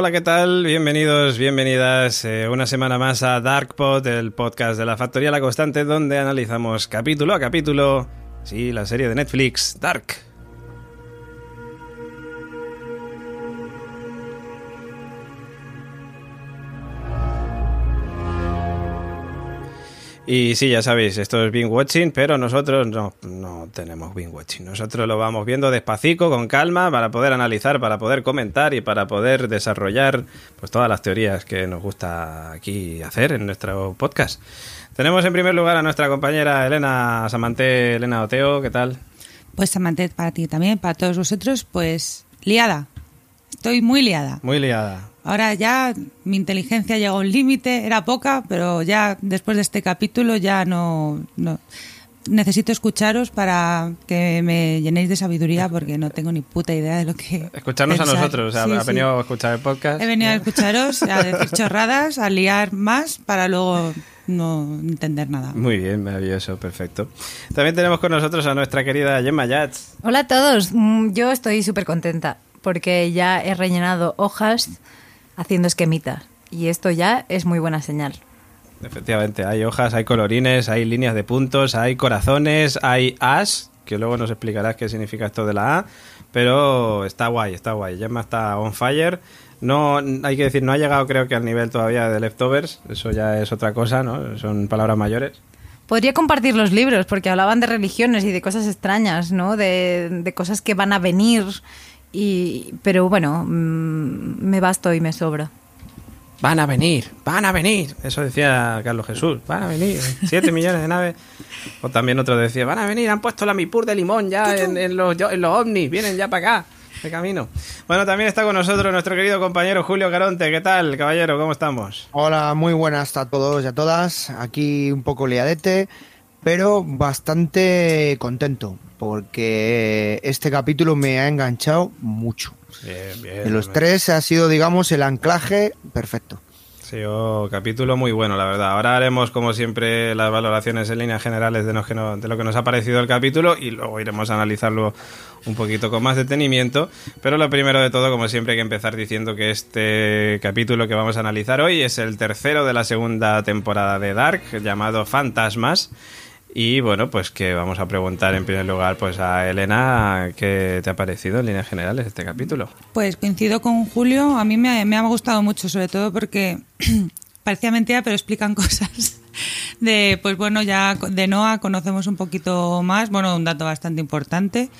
Hola, ¿qué tal? Bienvenidos, bienvenidas eh, una semana más a DarkPod, el podcast de la Factoría La Constante, donde analizamos capítulo a capítulo, sí, la serie de Netflix, Dark. Y sí, ya sabéis, esto es binge watching, pero nosotros no, no tenemos binge watching. Nosotros lo vamos viendo despacito, con calma, para poder analizar, para poder comentar y para poder desarrollar pues todas las teorías que nos gusta aquí hacer en nuestro podcast. Tenemos en primer lugar a nuestra compañera Elena Samante, Elena Oteo, ¿qué tal? Pues Samante, para ti también, para todos vosotros, pues liada. Estoy muy liada. Muy liada. Ahora ya mi inteligencia llegó a un límite, era poca, pero ya después de este capítulo ya no, no, necesito escucharos para que me llenéis de sabiduría porque no tengo ni puta idea de lo que Escucharnos pensar. a nosotros, o sea, Sí, ha sí. venido a escuchar el podcast. He venido a escucharos, a decir chorradas, a liar más para luego no entender nada. Muy bien, maravilloso, perfecto. También tenemos con nosotros a nuestra querida Gemma Yats. Hola a todos, Mm, yo estoy súper contenta porque ya he rellenado hojas haciendo esquemitas y esto ya es muy buena señal. Efectivamente, hay hojas, hay colorines, hay líneas de puntos, hay corazones, hay as, que luego nos explicarás qué significa esto de la A, pero está guay, está guay. Gemma está on fire. No, hay que decir, no ha llegado creo que al nivel todavía de leftovers, eso ya es otra cosa, ¿no? Son palabras mayores. Podría compartir los libros porque hablaban de religiones y de cosas extrañas, ¿no? De, de cosas que van a venir, y, pero bueno, mm, me basto y me sobra. Van a venir, van a venir. Eso decía Carlos Jesús. Van a venir. Siete millones de naves. O también otro decía, van a venir, han puesto la Mipur de limón ya en, en los, en los ovnis. Vienen ya para acá, de camino. Bueno, también está con nosotros nuestro querido compañero Julio Caronte. ¿Qué tal, caballero? ¿Cómo estamos? Hola, muy buenas a todos y a todas. Aquí un poco liadete, pero bastante contento porque este capítulo me ha enganchado mucho. Bien, bien. De los tres ha sido, digamos, el anclaje perfecto. Sí, oh, capítulo muy bueno, la verdad. Ahora haremos, como siempre, las valoraciones en líneas generales de, nos que no- de lo que nos ha parecido el capítulo y luego iremos a analizarlo un poquito con más detenimiento. Pero lo primero de todo, como siempre, hay que empezar diciendo que este capítulo que vamos a analizar hoy es el tercero de la segunda temporada de Dark, llamado Fantasmas. Y bueno, pues que vamos a preguntar en primer lugar pues a Elena qué te ha parecido en líneas generales este capítulo. Pues coincido con Julio, a mí me, me ha gustado mucho, sobre todo porque parecía mentira, pero explican cosas. De, pues bueno, ya de Noah conocemos un poquito más, bueno, un dato bastante importante.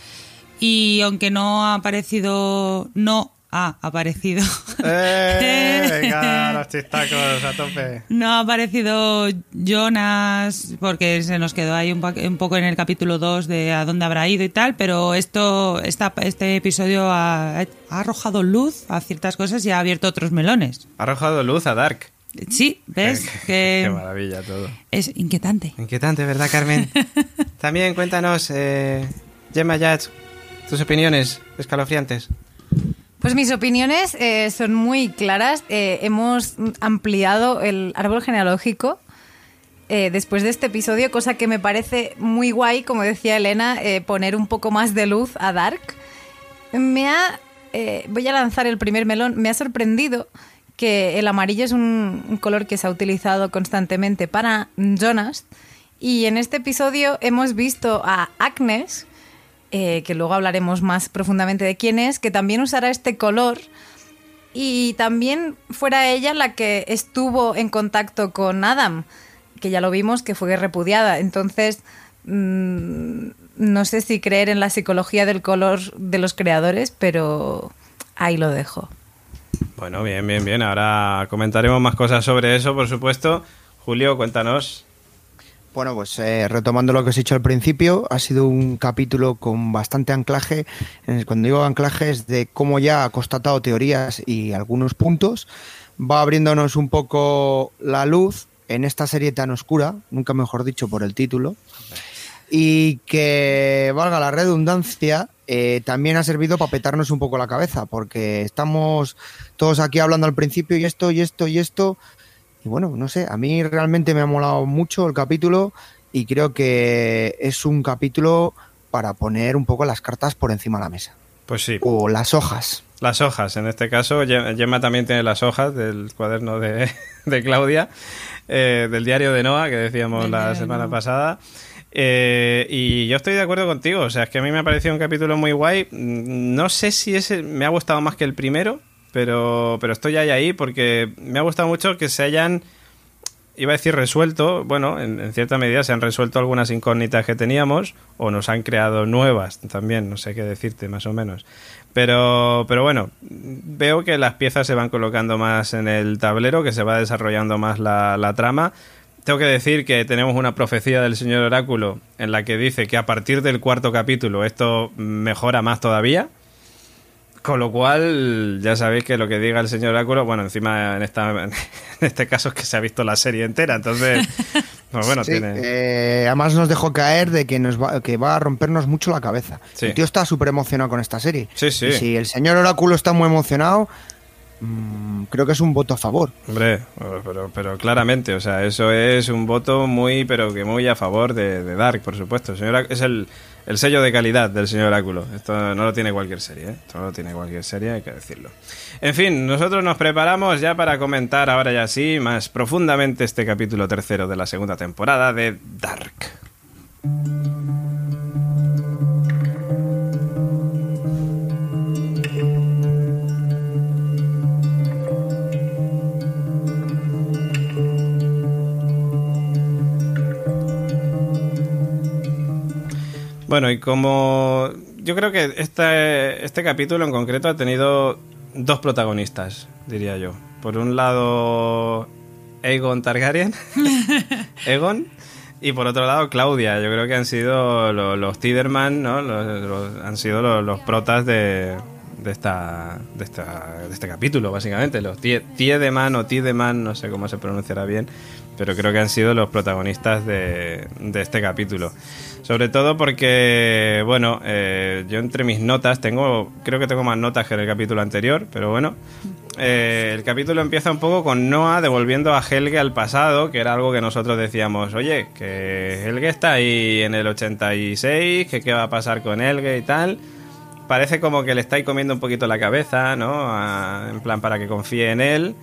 Y aunque no ha aparecido, no ha aparecido. ¡Eh! Venga, los chistacos a tope. No ha aparecido Jonas porque se nos quedó ahí un, un poco en el capítulo 2 de a dónde habrá ido y tal, pero esto esta, este episodio ha, ha arrojado luz a ciertas cosas y ha abierto otros melones. Ha arrojado luz a Dark. Sí, ¿ves? Qué Que maravilla todo. es inquietante. Inquietante, ¿verdad, Carmen? También cuéntanos, eh, Gemma Yats, tus opiniones escalofriantes. Pues mis opiniones eh, son muy claras. Eh, hemos ampliado el árbol genealógico eh, después de este episodio, cosa que me parece muy guay, como decía Elena, poner un poco más de luz a Dark. Me ha, voy a lanzar el primer melón, me ha sorprendido que el amarillo es un, un color que se ha utilizado constantemente para Jonas. Y en este episodio hemos visto a Agnes, eh, que luego hablaremos más profundamente de quién es, que también usará este color. Y también fuera ella la que estuvo en contacto con Adam, que ya lo vimos que fue repudiada. Entonces, mm, no sé si creer en la psicología del color de los creadores, pero ahí lo dejo. Bueno, bien, bien, bien. Ahora comentaremos más cosas sobre eso, por supuesto. Julio, cuéntanos. Bueno, pues eh, retomando lo que os he dicho al principio, ha sido un capítulo con bastante anclaje. Cuando digo anclaje es de cómo ya ha constatado teorías y algunos puntos. Va abriéndonos un poco la luz en esta serie tan oscura, nunca mejor dicho por el título. Y que, valga la redundancia, eh, también ha servido para petarnos un poco la cabeza, porque estamos todos aquí hablando al principio y esto, y esto, y esto. Y bueno, no sé, a mí realmente me ha molado mucho el capítulo y creo que es un capítulo para poner un poco las cartas por encima de la mesa. Pues sí. O las hojas. Las hojas, en este caso, Gemma también tiene las hojas del cuaderno de, de Claudia, eh, del diario de Noah, que decíamos la semana Noah. pasada. Eh, y yo estoy de acuerdo contigo, o sea, es que a mí me ha parecido un capítulo muy guay. Mm, No sé si ese me ha gustado más que el primero, pero, pero estoy ahí ahí porque me ha gustado mucho que se hayan, iba a decir resuelto, bueno, en, en cierta medida se han resuelto algunas incógnitas que teníamos o nos han creado nuevas también, no sé qué decirte más o menos. Pero, pero bueno, veo que las piezas se van colocando más en el tablero, que se va desarrollando más la, la trama. Tengo que decir que tenemos una profecía del señor Oráculo en la que dice que a partir del cuarto capítulo esto mejora más todavía. Con lo cual, ya sabéis que lo que diga el señor Oráculo, bueno, encima en, esta, en este caso es que se ha visto la serie entera, entonces, pues bueno, Sí, tiene... eh, además nos dejó caer de que nos va, que va a rompernos mucho la cabeza. Sí. El tío está súper emocionado con esta serie. Sí, sí. Y si el señor Oráculo está muy emocionado, mm, creo que es un voto a favor. Hombre, pero, pero claramente, o sea, eso es un voto muy, pero que muy a favor de, de Dark, por supuesto. El señor Oráculo- es el, el sello de calidad del señor Oráculo. Esto no lo tiene cualquier serie, ¿eh? Esto no lo tiene cualquier serie, hay que decirlo. En fin, nosotros nos preparamos ya para comentar ahora ya sí, más profundamente este capítulo tercero de la segunda temporada de Dark. Bueno, y como yo creo que este, este capítulo en concreto ha tenido dos protagonistas, diría yo. Por un lado, Aegon Targaryen, Egon, y por otro lado, Claudia. Yo creo que han sido lo- los, Tiderman, ¿no? Los- los- han sido los, los protas de, de, esta, de, esta, de este capítulo, básicamente. Los Tie- Tiedeman o Tiedeman, no sé cómo se pronunciará bien, pero creo que han sido los protagonistas de, de este capítulo. Sobre todo porque, bueno, eh, yo entre mis notas tengo, creo que tengo más notas que en el capítulo anterior, pero bueno, eh, el capítulo empieza un poco con Noah devolviendo a Helge al pasado, que era algo que nosotros decíamos, oye, que Helge está ahí en el 86, que qué va a pasar con Helge y tal. Parece como que le estáis comiendo un poquito la cabeza, ¿no? A- en plan para que confíe en él.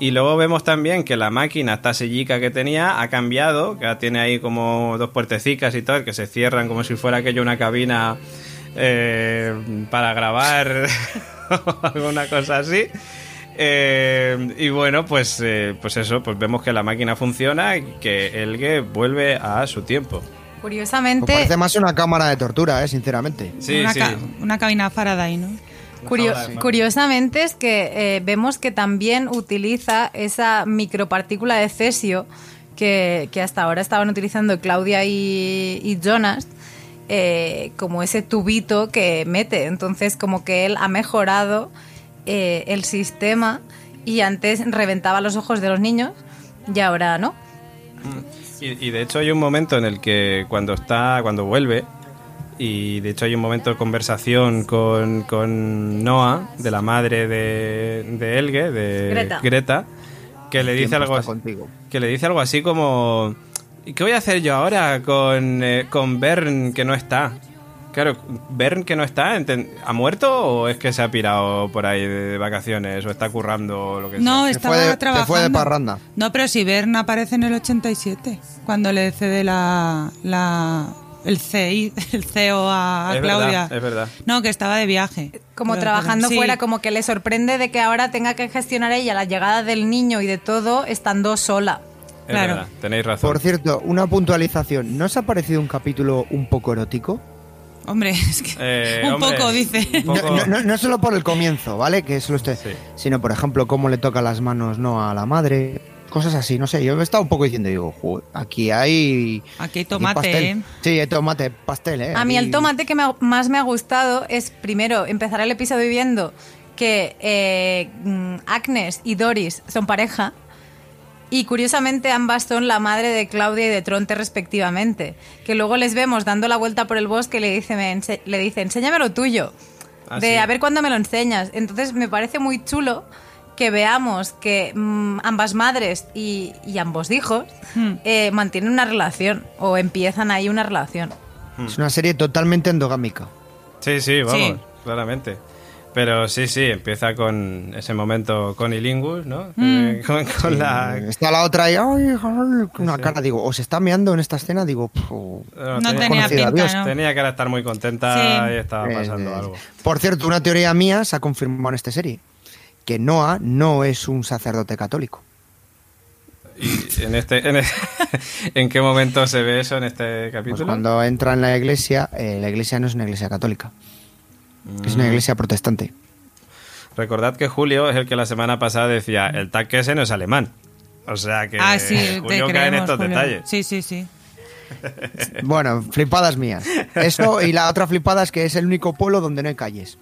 Y luego vemos también que la máquina, esta sellica que tenía, ha cambiado, que tiene ahí como dos puertecicas y tal, que se cierran como si fuera aquello una cabina eh, para grabar o alguna cosa así. Eh, y bueno, pues, eh, pues eso, pues vemos que la máquina funciona y que Elge vuelve a su tiempo. Me Curiosamente, parece más una cámara de tortura, eh, sinceramente. Sí, una, sí. ca- una cabina Faraday, ¿no? Curio- Sí. Curiosamente es que eh, vemos que también utiliza esa micropartícula de cesio que, que hasta ahora estaban utilizando Claudia y, y Jonas eh, como ese tubito que mete. Entonces como que él ha mejorado eh, el sistema y antes reventaba los ojos de los niños y ahora no. Y, y de hecho hay un momento en el que cuando está, cuando vuelve, y de hecho hay un momento de conversación con, con Noah, de la madre de, de Elge, de Greta. que le dice algo así, contigo. que le dice algo así como ¿y qué voy a hacer yo ahora con, eh, con Bern que no está? Claro, Bern que no está, ¿ha muerto o es que se ha pirado por ahí de vacaciones o está currando o lo que No, sea? Se estaba fue de- se trabajando. fue de parranda. No, pero si Bern aparece en el 87, cuando le cede la, la el, CI, el CEO a, a Es Claudia. verdad, es verdad. No, que estaba de viaje. Como Pero- trabajando sí. fuera, como que le sorprende de que ahora tenga que gestionar ella la llegada del niño y de todo estando sola. Es claro. verdad, tenéis razón. Por cierto, una puntualización. ¿No os ha parecido un capítulo un poco erótico? Hombre, es que Eh, un hombre, poco, dice. un poco- No, no- no- no solo por el comienzo, ¿vale? Que solo usted, Sí. sino por ejemplo cómo le toca las manos no a la madre, cosas así, no sé. Yo me estaba un poco diciendo, digo, "Joder, aquí hay Aquí hay aquí tomate, pastel". ¿eh? Sí, hay tomate, pastel, ¿eh? A mí Aquí- el tomate que me ha- más me ha gustado es, primero, empezar el episodio viendo que eh, Agnes y Doris son pareja. Y curiosamente ambas son la madre de Claudia y de Tronte respectivamente. Que luego les vemos dando la vuelta por el bosque y le dice, me le dice enséñame lo tuyo. Ah, de sí. a ver cuándo me lo enseñas. Entonces me parece muy chulo que veamos que mm, ambas madres y, y ambos hijos Hmm. eh, mantienen una relación o empiezan ahí una relación. Es una serie totalmente endogámica. Sí, sí, vamos. Sí. claramente. Pero sí, sí, empieza con ese momento con Ilingus, ¿no? Eh, con, con la... Está la otra ahí, ay, ay, con una Sí. cara, digo, o se está meando en esta escena, digo, pf, No, No tenía, conocida, pinta, Dios. ¿no? tenía que estar muy contenta Sí. y estaba pasando Eh, algo. Por cierto, una teoría mía se ha confirmado en esta serie, que Noah no es un sacerdote católico. ¿Y en, este, en, en qué momento se ve eso en este Pues capítulo? cuando entra en la iglesia, eh, la iglesia no es una iglesia católica, es Mm. una iglesia protestante. Recordad que Julio es el que la semana pasada decía, el tanque ese no es alemán. O sea que ah, sí, te Julio cae en estos Julio. detalles. Sí, sí, sí. Bueno, flipadas mías. Eso y la otra flipada es que es el único pueblo donde no hay calles.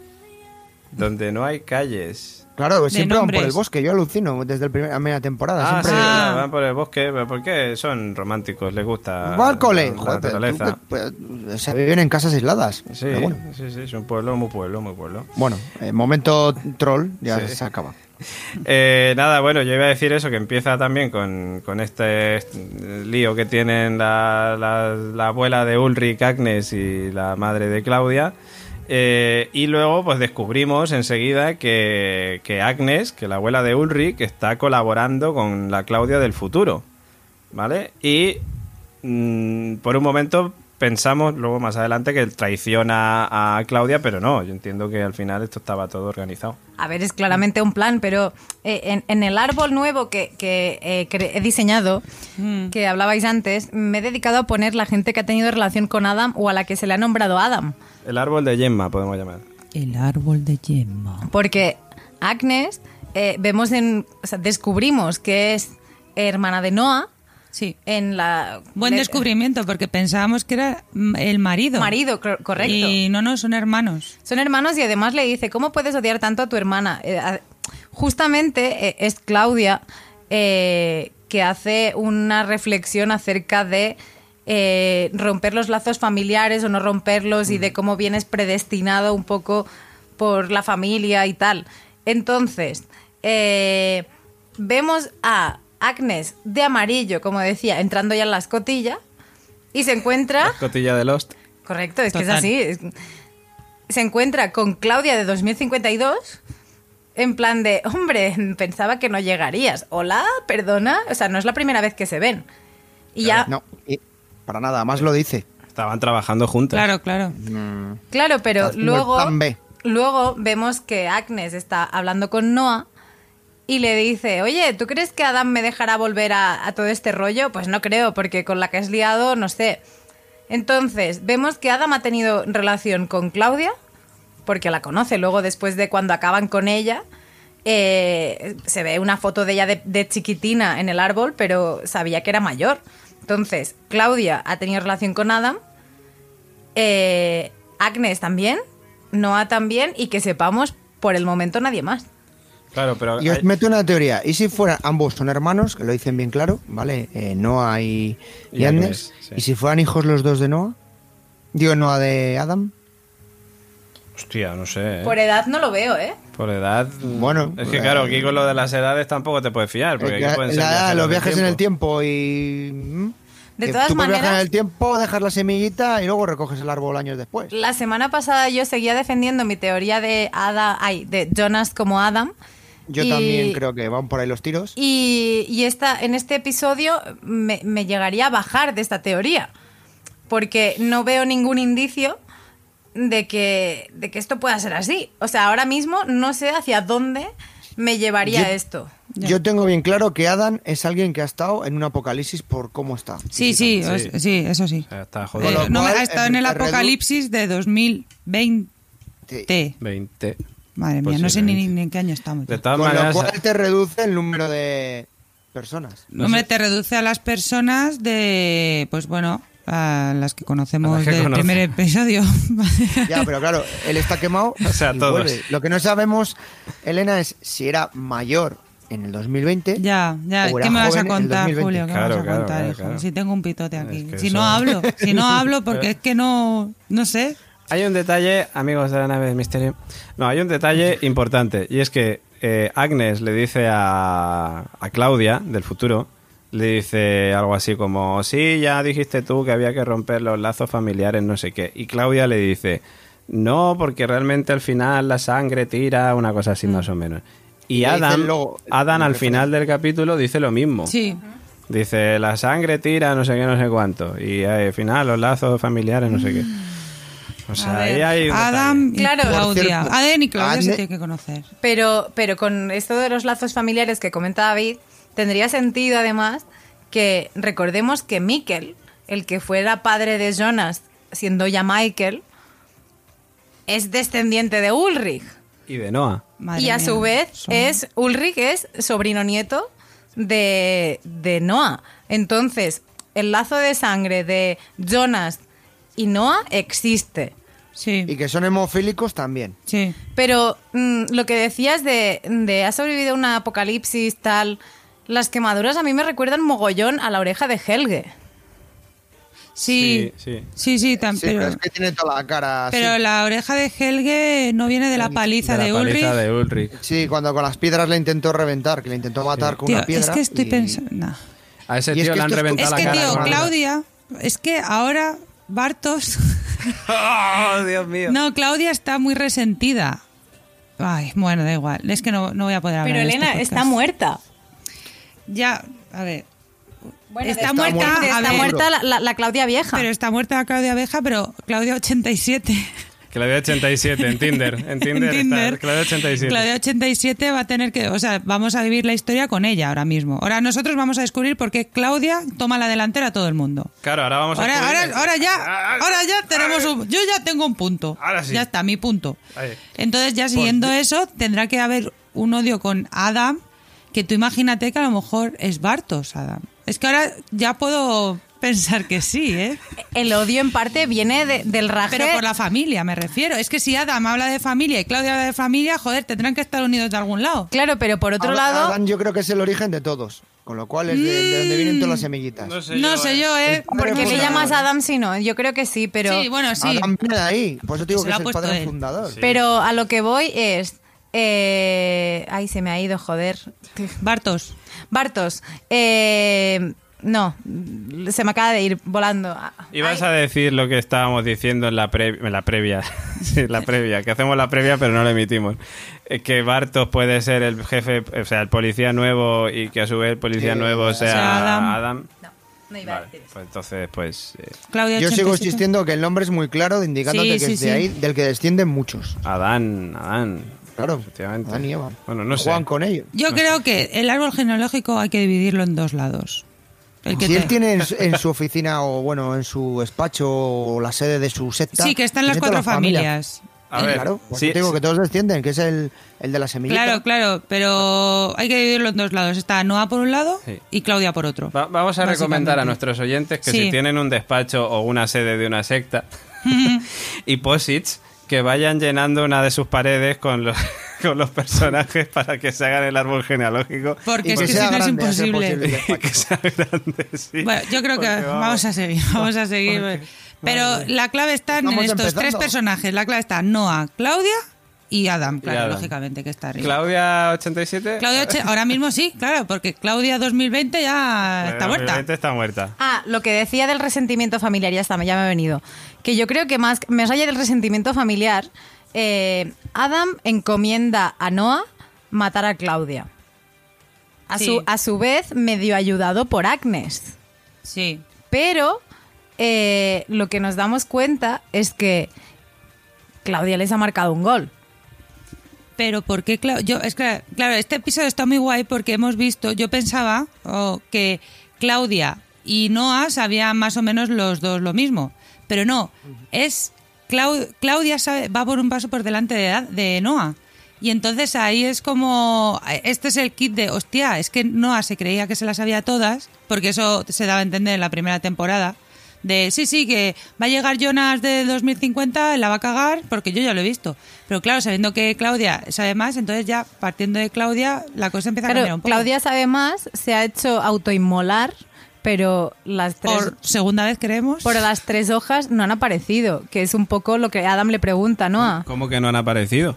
Donde no hay calles. Claro, siempre van por el bosque, yo alucino desde la primera, temporada. Ah, sí, siempre Ah. van por el bosque, pero ¿por qué? Son románticos, les gusta Va al cole, la joder, pero tú naturaleza. que- pues, se viven en casas aisladas. Sí, bueno, sí, sí, es un pueblo, muy pueblo, muy pueblo. bueno eh, momento troll, ya Sí. se acaba. Eh, nada, bueno, yo iba a decir eso, que empieza también con, con este este lío que tienen la, la- la abuela de Ulrich, Agnes y la madre de Claudia. Eh, y luego pues descubrimos enseguida que, que Agnes, que la abuela de Ulrich, está colaborando con la Claudia del futuro. ¿Vale? Y mm, por un momento pensamos, luego más adelante, que traiciona a Claudia, pero no, yo entiendo que al final esto estaba todo organizado. A ver, es claramente un plan, pero eh, en, en el árbol nuevo que, que, eh, he diseñado, Mm. que hablabais antes, me he dedicado a poner la gente que ha tenido relación con Adam o a la que se le ha nombrado Adam. El árbol de Gemma, podemos llamar. El árbol de Gemma. Porque Agnes, eh, vemos en, o sea, descubrimos que es hermana de Noah Sí. en la... Buen le- descubrimiento, porque pensábamos que era mm, el marido. Marido, cor- correcto. Y no, no, son hermanos. Son hermanos y además le dice, ¿cómo puedes odiar tanto a tu hermana? Eh, justamente eh, es Claudia eh, que hace una reflexión acerca de eh, romper los lazos familiares o no romperlos y de cómo vienes predestinado un poco por la familia y tal. Entonces, eh, vemos a Agnes de amarillo, como decía, entrando ya en la escotilla y se encuentra... Cotilla de Lost. Correcto, es que es así. Se encuentra con Claudia de 2052 en plan de, hombre, pensaba que no llegarías. Hola, perdona. O sea, no es la primera vez que se ven. Y ya, No, y para nada, más lo dice. Estaban trabajando juntas. Claro, claro. claro, pero luego, luego vemos que Agnes está hablando con Noah y le dice, oye, ¿tú crees que Adam me dejará volver a, a todo este rollo? Pues no creo, porque con la que has liado, no sé. Entonces, vemos que Adam ha tenido relación con Claudia, porque la conoce. Luego, después de cuando acaban con ella, eh, se ve una foto de ella de, de chiquitina en el árbol, pero sabía que era mayor. Entonces, Claudia ha tenido relación con Adam, eh, Agnes también, Noah también, y que sepamos, por el momento nadie más. Claro, pero Y os hay- meto una teoría. ¿Y si fueran ambos son hermanos, que lo dicen bien claro, ¿vale? Eh, Noah y, y Y Agnes. Agnes, sí. ¿Y si fueran hijos los dos de Noah? Digo, Noah de Adam. hostia, no sé. ¿eh? Por edad no lo veo, ¿eh? Por edad. Bueno, Es que claro, aquí con lo de las edades tampoco te puedes fiar. Porque aquí pueden ser la- viajeros los viajes en el tiempo y... De Que todas tú puedes viajar en maneras- el tiempo, dejas la semillita y luego recoges el árbol años después. La semana pasada yo seguía defendiendo mi teoría de Ada, ay, de Jonas como Adam. Yo y- también creo que van por ahí los tiros. Y, y esta, en este episodio me, me llegaría a bajar de esta teoría. Porque no veo ningún indicio de que, de que esto pueda ser así. O sea, ahora mismo no sé hacia dónde me llevaría Yo- esto. Yo tengo bien claro que Adam es alguien que ha estado en un apocalipsis por cómo está. Sí, sí, Sí. eso sí. O sea, está Eh, jodido. Lo no, ha estado en el apocalipsis de 2020. Sí. 20. Madre mía, no sé ni, en qué año estamos. De todas Con maneras. lo cual te reduce el número de personas. no Hombre, sé. te reduce a las personas de, pues bueno, a las que conocemos que del conoce. primer episodio. Ya, pero claro, él está quemado. O sea, y todos. vuelve. Lo que no sabemos, Elena, es si era mayor en el 2020. ya, ya, O era ¿qué me vas a contar, 2020? Julio? ¿Qué Claro, me vas a claro, contar, claro, hijo? claro. Si tengo un pitote aquí. que si eso- no hablo, si no hablo, porque es que no, no sé. Hay un detalle, amigos de la nave del misterio. No, hay un detalle importante. Y es que eh, Agnes le dice a, a Claudia, del futuro, le dice algo así como: Sí, ya dijiste tú que había que romper los lazos familiares, no sé qué. Y Claudia le dice: no, porque realmente al final la sangre tira, una cosa así más o menos. Y Adam, Adam al final del capítulo dice lo mismo. Sí. Dice, la sangre tira, no sé qué, no sé cuánto. Y eh, al final, los lazos familiares, no sé qué. O sea, ahí hay un Adam y Claro. Claudia. cierto, Adam y Claudia se Adne- tiene que conocer. Pero, pero con esto de los lazos familiares que comenta David, tendría sentido además que recordemos que Mikkel, el que fuera padre de Jonas, siendo ya Michael, es descendiente de Ulrich. Y de Noah. Madre y a mía, su vez son- es Ulrich es sobrino nieto de, de Noah. Entonces, el lazo de sangre de Jonas y Noah existe. Sí, Y que son hemofílicos también. sí. Pero mm, lo que decías de, de has sobrevivido a un apocalipsis, tal. Las quemaduras a mí me recuerdan mogollón a la oreja de Helge. Sí, Sí, sí. sí, sí, tam- Sí, pero, pero, es que tiene toda la cara pero la oreja de Helge no viene de la paliza De de, la paliza Ulrich. de Ulrich. Sí, cuando con las piedras le intentó reventar, que le intentó matar con Tío, una piedra. es que estoy y- pensando... A ese es tío que le han es- reventado Es la que, cara. tío, con- Claudia, es que ahora Bartos... ¡Oh, Dios mío! No, Claudia está muy resentida. Ay, bueno, da igual. Es que no, no voy a poder hablar Pero este Elena está muerta. Ya, a ver. Bueno, Está muerta, está ver. muerta la, la- la Claudia vieja. Pero está muerta Claudia Abeja, pero Claudia 87. Claudia 87 en Tinder. En Tinder, En Tinder. está Claudia 87. Claudia 87 va a tener que, o sea, vamos a vivir la historia con ella ahora mismo. Ahora nosotros vamos a descubrir por qué Claudia toma la delantera a todo el mundo. Claro, ahora vamos a Ahora, ahora, descubrir- ahora Ah, ya, ahora ya tenemos un, yo ya tengo un punto. Ahora sí. Ya está, mi punto. Entonces ya siguiendo eso tendrá que haber un odio con Adam que tú imagínate que a lo mejor es Bartos Adam. Es que ahora ya puedo pensar que sí, ¿eh? El odio en parte viene de- del raje. Pero por la familia me refiero. Es que si Adam habla de familia y Claudia habla de familia, joder, tendrán que estar unidos de algún lado. Claro, pero por otro Ad- lado, Adán yo creo que es el origen de todos. Con lo cual es de, de donde vienen todas las semillitas. No sé No yo, sé eh. yo, ¿eh? El ¿por qué Padre le llamas Adam si no? Yo creo que sí, pero, Sí, bueno, sí. Adán viene de ahí. Por eso te digo que es el padre él. fundador. pero a lo que voy es... eh, ay, se me ha ido, joder. Bartos. Bartos, eh, no, se me acaba de ir volando. Ibas Ay, a decir lo que estábamos diciendo en la, pre- en la previa. sí, la previa. Que hacemos la previa, pero no la emitimos. Eh, Que Bartos puede ser el jefe, o sea, el policía nuevo y que a su vez el policía Sí, nuevo sea, sea Adam. Adam. No, no iba a decir eso. pues entonces, pues. eh, Claudia Yo sigo 87. insistiendo que el nombre es muy claro, indicándote Sí, que sí, es de sí. ahí del que descienden muchos. Adán, Adán. Claro, Efectivamente. Adán y Eva. Bueno, no sé. Juegan con ellos. Yo creo que el árbol genealógico hay que dividirlo en dos lados. El que Si te- él tiene en, su- en su oficina o bueno, en su despacho o la sede de su secta. Sí, que están las cuatro la familias. A ver, claro, pues sí, digo sí. que todos descienden, que es el, el de la semillita. Claro, claro, pero hay que dividirlo en dos lados. Está Noah por un lado Sí. y Claudia por otro. Va- vamos a recomendar a nuestros oyentes que Sí. si tienen un despacho o una sede de una secta y posits, que vayan llenando una de sus paredes con los, con los personajes para que se hagan el árbol genealógico Porque es que que si no es grande, imposible. que sea grande. sí. Bueno, yo creo que vamos, a seguir, vamos a seguir. Pero la clave está en estos empezando. tres personajes. La clave está Noah, Claudia y Adam, claro, Adam. lógicamente que está arriba. Claudia 87. Claudia, oche- ahora mismo sí, claro, porque Claudia 2020 ya Bueno, está muerta. está muerta. Ah, lo que decía del resentimiento familiar, ya está, ya me ha venido. Que yo creo que más, más allá del resentimiento familiar, eh, Adam encomienda a Noah matar a Claudia. A, Sí. su, a su vez, medio ayudado por Agnes. Sí. Pero eh, lo que nos damos cuenta es que Claudia les ha marcado un gol. Pero ¿por qué Clau- yo es que claro, este episodio está muy guay porque hemos visto, yo pensaba oh, que Claudia y Noah sabían más o menos los dos lo mismo, pero no, es Clau- Claudia sabe- va por un paso por delante de, de Noah. Y entonces ahí es como, este es el kit de, hostia, es que Noah se creía que se las sabía todas, porque eso se daba a entender en la primera temporada, de sí, sí, que va a llegar Jonas del 2050, la va a cagar, porque yo ya lo he visto. Pero claro, sabiendo que Claudia sabe más, entonces ya partiendo de Claudia, la cosa empieza a cambiar un poco. Claudia sabe más, se ha hecho autoinmolar, pero las tres... por segunda vez creemos. Pero las tres hojas no han aparecido, que es un poco lo que Adam le pregunta a Noah. ¿Cómo que no han aparecido?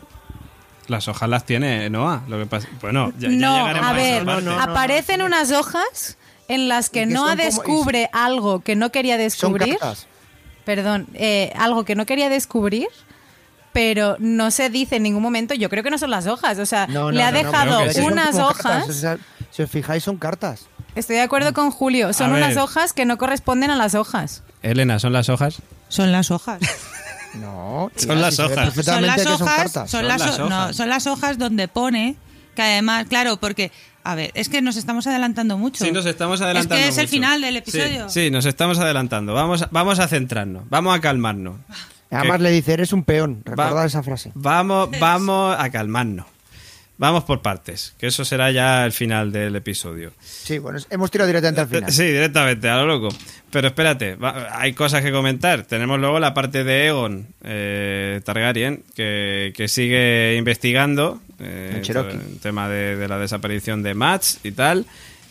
Las hojas las tiene Noah. Lo que pasa, bueno, ya, ya no, llegaremos a esa ver, parte. no, no. aparecen unas hojas en las que como- descubre algo que no quería Son descubrir. Perdón, eh, algo que no quería descubrir pero no se dice en ningún momento, yo creo que no son las hojas, o sea, No, no, le ha no, no, dejado unas hojas. cartas, o sea, si os fijáis, son cartas. Estoy de acuerdo con Julio, son A unas ver. hojas que no corresponden a las hojas. Elena, ¿son las hojas? Son las hojas. No, Son las si son son son no, hojas. son las hojas donde pone que además, claro, porque a ver, es que nos estamos adelantando mucho. Sí, nos estamos adelantando. Es que es el final del episodio. Sí, nos estamos adelantando. Vamos, a- vamos a centrarnos, vamos a calmarnos. Además Que- le dice, eres un peón. Va- Recordad esa frase. Vamos, vamos a calmarnos. Vamos por partes, que eso será ya el final del episodio. Sí, bueno, hemos tirado directamente al final. Sí, directamente, a lo loco. Pero espérate, va- hay cosas que comentar. Tenemos luego la parte de Egon eh, Targaryen, que, que sigue investigando eh, El tema de, de la desaparición de Max y tal.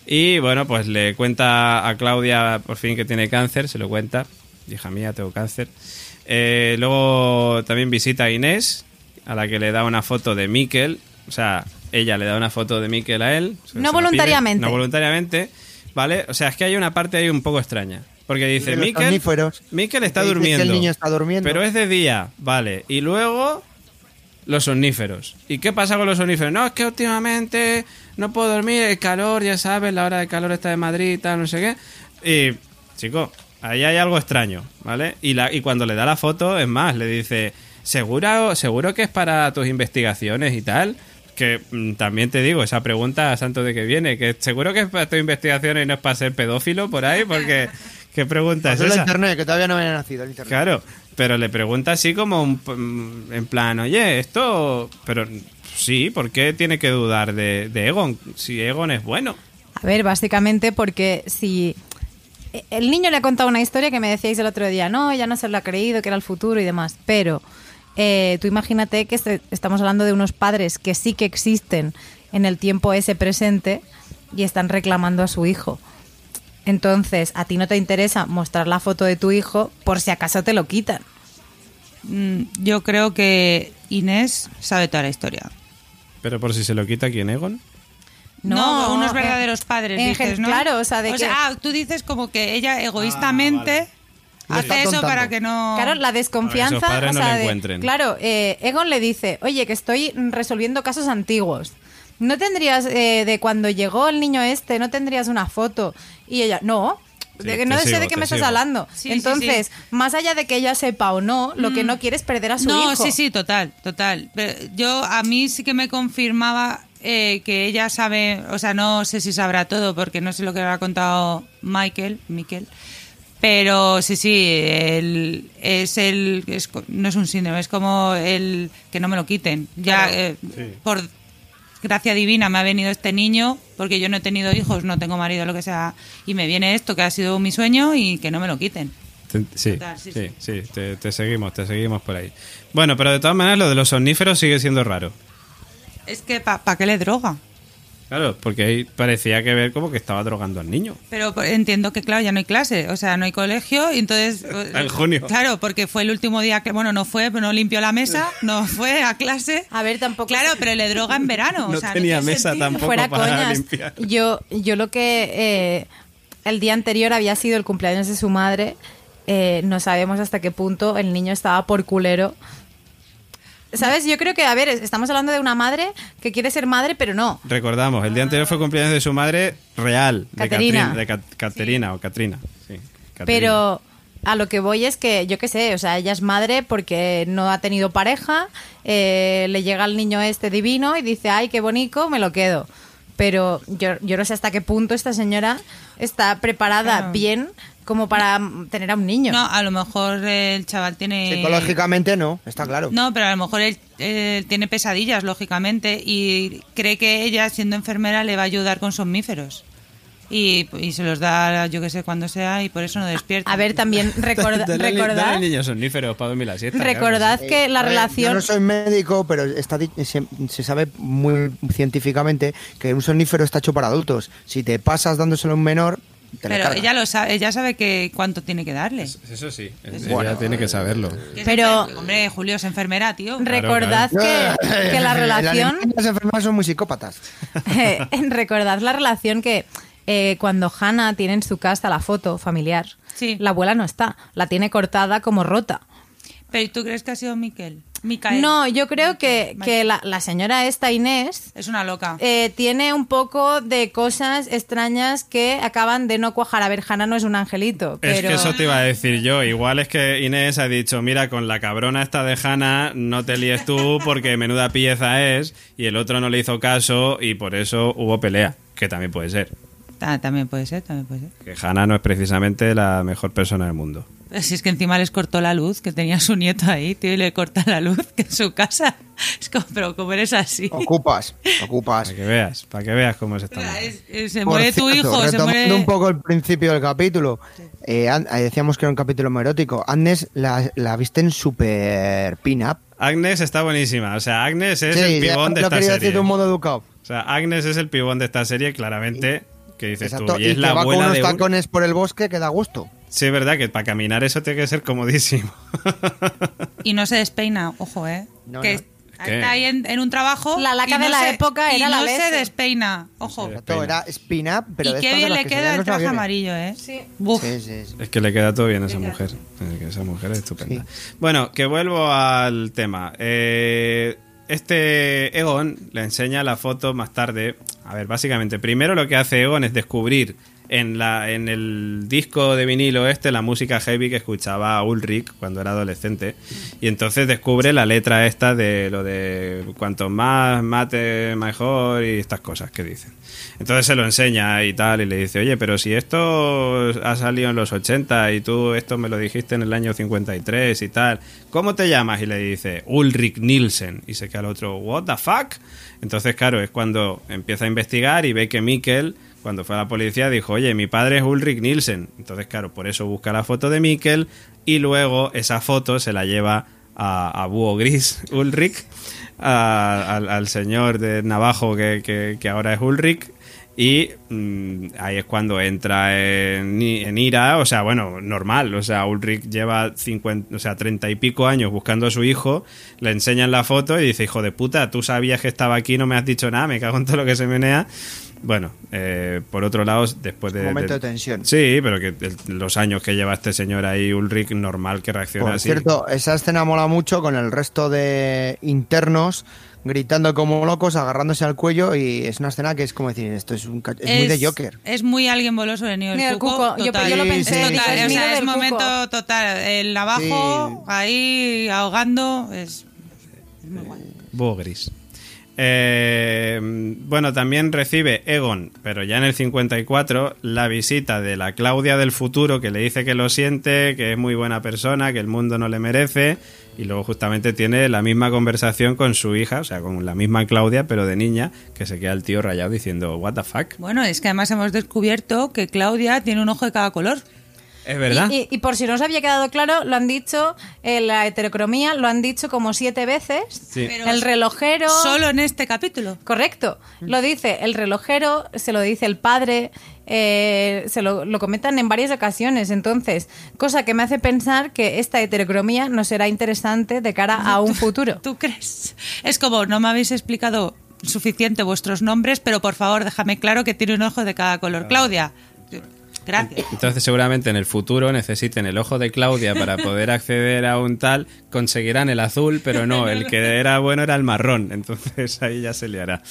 Y bueno, pues le cuenta a Claudia por fin que tiene cáncer, se lo cuenta. Hija mía, tengo cáncer. Eh, luego también visita a Inés, a la que le da una foto de Miquel. O sea, ella le da una foto de Miquel a él. No voluntariamente. pide, no voluntariamente. ¿Vale? O sea, es que hay una parte ahí un poco extraña. Porque dice, Miquel. Miquel está durmiendo. el niño está durmiendo. Pero es de día, vale. Y luego los omníferos. ¿Y qué pasa con los omníferos? No, es que últimamente no puedo dormir, el calor, ya sabes, la hora de calor está de Madrid, tal, no sé qué. Y, chico, ahí hay algo extraño, ¿vale? Y, la, y cuando le da la foto, es más, le dice, ¿seguro, seguro que es para tus investigaciones y tal? Que mm, también te digo, esa pregunta, santo de que viene, que seguro que es para tus investigaciones y no es para ser pedófilo por ahí, porque ¿qué pregunta es esa? internet, que todavía no había nacido el internet. Claro, pero le pregunta así como un mm, en plan, oye, esto, pero sí, ¿por qué tiene que dudar de, de Egon? Si Egon es bueno. A ver, básicamente porque si el niño le ha contado una historia que me decíais el otro día, no, ya no se lo ha creído, que era el futuro y demás, pero eh, tú imagínate que este- estamos hablando de unos padres que sí que existen en el tiempo ese presente y están reclamando a su hijo. Entonces, a ti no te interesa mostrar la foto de tu hijo por si acaso te lo quitan. Mm, Yo creo que Inés sabe toda la historia. Pero por si se lo quita quién, Egon. No, unos eh, verdaderos padres, dices, ¿no? Claro, o sea, de que... ah, tú dices como que ella egoístamente Le está hace eso para que no... Claro, la ver, desconfianza. padres o no sea, le de- encuentren. claro, eh, Egon le dice, oye, que estoy resolviendo casos antiguos. ¿No tendrías, eh, de cuando llegó el niño este, no tendrías una foto? Y ella, no. De que no sé sigo, de qué me estás hablando. Sí, Entonces, sí. más allá de que ella sepa o no, lo que no quiere es perder a su no, hijo. sí, sí, total, total. Pero yo a mí sí que me confirmaba eh, que ella sabe, o sea, no sé si sabrá todo porque no sé lo que habrá contado Michael, Miquel. Pero sí, sí, él es el es no es un síndrome, es como el que no me lo quiten. Ya eh, por gracia divina me ha venido este niño porque yo no he tenido hijos, no tengo marido, lo que sea, y me viene esto que ha sido mi sueño y que no me lo quiten. Te- Sí, Total, sí, sí, sí, te, te seguimos, te seguimos por ahí. Bueno, pero de todas maneras lo de los omníferos sigue siendo raro. Es que ¿para qué le droga? Claro, porque ahí parecía que ver como que estaba drogando al niño. Pero entiendo que, claro, ya no hay clase, o sea, no hay colegio, y entonces... En junio. Claro, porque fue el último día que, bueno, no fue, pero no limpió la mesa, no fue a clase. A ver, tampoco Claro, pero le droga en verano. o No sea, tenía tiene mesa sentido. tampoco. fuera para coñas. limpiar. Yo, yo lo que eh, el día anterior había sido el cumpleaños de su madre. eh, no sabemos hasta qué punto el niño estaba por culero. ¿Sabes? Yo creo que, a ver, estamos hablando de una madre que quiere ser madre, pero no. Recordamos, el día anterior fue cumpleaños de su madre real, de Caterina. De Cat- Caterina o Catrina. Sí. Pero a lo que voy es que, yo qué sé, o sea, ella es madre porque no ha tenido pareja, eh, le llega el niño este divino y dice, ay, qué bonito, me lo quedo. Pero yo, yo no sé hasta qué punto esta señora está preparada Claro. bien como para tener a un niño. No, a lo mejor el chaval tiene... Psicológicamente no, está claro. No, pero a lo mejor él, él tiene pesadillas, lógicamente, y cree que ella, siendo enfermera, le va a ayudar con somníferos. Y, y se los da, yo que sé, cuando sea, y por eso no despierta. A ver, también recorda- Dale dale recordad, al niño somníferos para dormir la siesta. claro recordad Eh, que la relación... Yo no soy médico, pero está di- se, se sabe muy científicamente que un somnífero está hecho para adultos. Si te pasas dándoselo a un menor, te pero ella lo sabe, ella sabe que cuánto tiene que darle. Eso sí, Bueno, ella tiene que saberlo. Pero- hombre, Julio es enfermera, tío. Recordad Eh, que, que la relación... Las enfermeras son muy psicópatas. Recordad la relación que eh, cuando Hannah tiene en su casa la foto familiar, Sí. la abuela no está, la tiene cortada como rota. Pero ¿tú crees que ha sido Miquel? Micael. No, yo creo que, que la, la señora esta Inés Es una loca. eh, tiene un poco de cosas extrañas que acaban de no cuajar. A ver, Hanna no es un angelito, Es que eso te iba a decir yo. Igual es que Inés ha dicho, mira, con la cabrona esta de Hanna no te líes tú porque menuda pieza es y el otro no le hizo caso y por eso hubo pelea, que también puede ser. Ta- también puede ser, también puede ser. Que Hanna no es precisamente la mejor persona del mundo. Si es que encima les cortó la luz, que tenía su nieto ahí, tío, y le corta la luz, que en su casa. Es como, pero como eres así. Ocupas, ocupas. Para que veas, para que veas cómo es esta. Es- es- se muere tu hijo, se muere. un poco el principio del capítulo. eh, eh, decíamos que era un capítulo muy erótico. Agnes la, la visten super pin-up. Agnes está buenísima. O sea, Agnes es Sí, el pibón de lo esta quería serie. decir de un modo educado. O sea, Agnes es el pibón de esta serie, claramente. Que dices Exacto. tú. Y, Y es que la va con abuela unos de Ur. tacones por el bosque que da gusto. Sí, es verdad que para caminar eso tiene que ser comodísimo. Y no se despeina, ojo, ¿eh? No, que no. Está ahí en, en un trabajo. La laca y no de la se- época y era la no se despeina, ojo. Sí. Exacto, era spin-up, pero y de qué de bien le que se queda el traje amarillo, ¿eh? Sí. Buf. Sí, sí, sí. Es que le queda todo bien a esa mujer. Es que esa mujer es estupenda. Bueno, que vuelvo al tema. Eh, este Egon le enseña la foto más tarde. A ver, básicamente, primero lo que hace Egon es descubrir en, la, en el disco de vinilo este la música heavy que escuchaba Ulrich cuando era adolescente. Y entonces descubre la letra esta de lo de cuanto más mate mejor y estas cosas que dicen. Entonces se lo enseña y tal, y le dice, oye, pero si esto ha salido en los 80 y tú esto me lo dijiste en el año 53 y tal, ¿cómo te llamas? Y le dice, Ulrich Nielsen. Y se queda el otro, ¿what the fuck? Entonces, claro, es cuando empieza a investigar y ve que Mikkel, cuando fue a la policía, dijo, oye, mi padre es Ulrich Nielsen. Entonces, claro, por eso busca la foto de Mikkel y luego esa foto se la lleva a, a Búho Gris Ulrich, a- al, al señor de Navajo que, que- que ahora es Ulrich. Y mm, ahí es cuando entra en, ira, o sea, bueno, normal, o sea, Ulrich lleva 50, o sea, 30 y pico años buscando a su hijo, le enseñan la foto y dice, hijo de puta, tú sabías que estaba aquí, no me has dicho nada, me cago en todo lo que se menea. Bueno, eh, por otro lado, después de... Un momento de- de tensión. Sí, pero que el- los años que lleva este señor ahí, Ulrich, normal que reaccione Por así. cierto, esa escena mola mucho con el resto de internos gritando como locos, agarrándose al cuello y es una escena que es como decir, esto es, un, ca- es muy de Joker. Es muy alguien boloso de Cuco. Cuco. Yo- lo pensé, sí, Total, sí, o sí. sea, es Cuco. momento total. El abajo, Sí. ahí ahogando, es... Búho gris. Eh, bueno, también recibe Egon, pero ya en el 54, la visita de la Claudia del futuro que le dice que lo siente, que es muy buena persona, que el mundo no le merece, y luego justamente tiene la misma conversación con su hija, o sea, con la misma Claudia, pero de niña, que se queda el tío rayado diciendo, ¿What the fuck? Bueno, es que además hemos descubierto que Claudia tiene un ojo de cada color. Es verdad. Y, y- y por si no os había quedado claro, lo han dicho, en la heterocromía lo han dicho como siete veces. Sí. Pero el relojero. Solo en este capítulo. Correcto. Lo dice el relojero, se lo dice el padre, eh, se lo, lo comentan en varias ocasiones. Entonces, cosa que me hace pensar que esta heterocromía no será interesante de cara a un futuro. ¿Tú crees? Es como, no me habéis explicado suficiente vuestros nombres, pero por favor déjame claro que tiene un ojo de cada color. Claudia, gracias. Entonces seguramente en el futuro necesiten el ojo de Claudia para poder acceder a un tal, conseguirán el azul, pero no, el que era bueno era el marrón, entonces ahí ya se liará.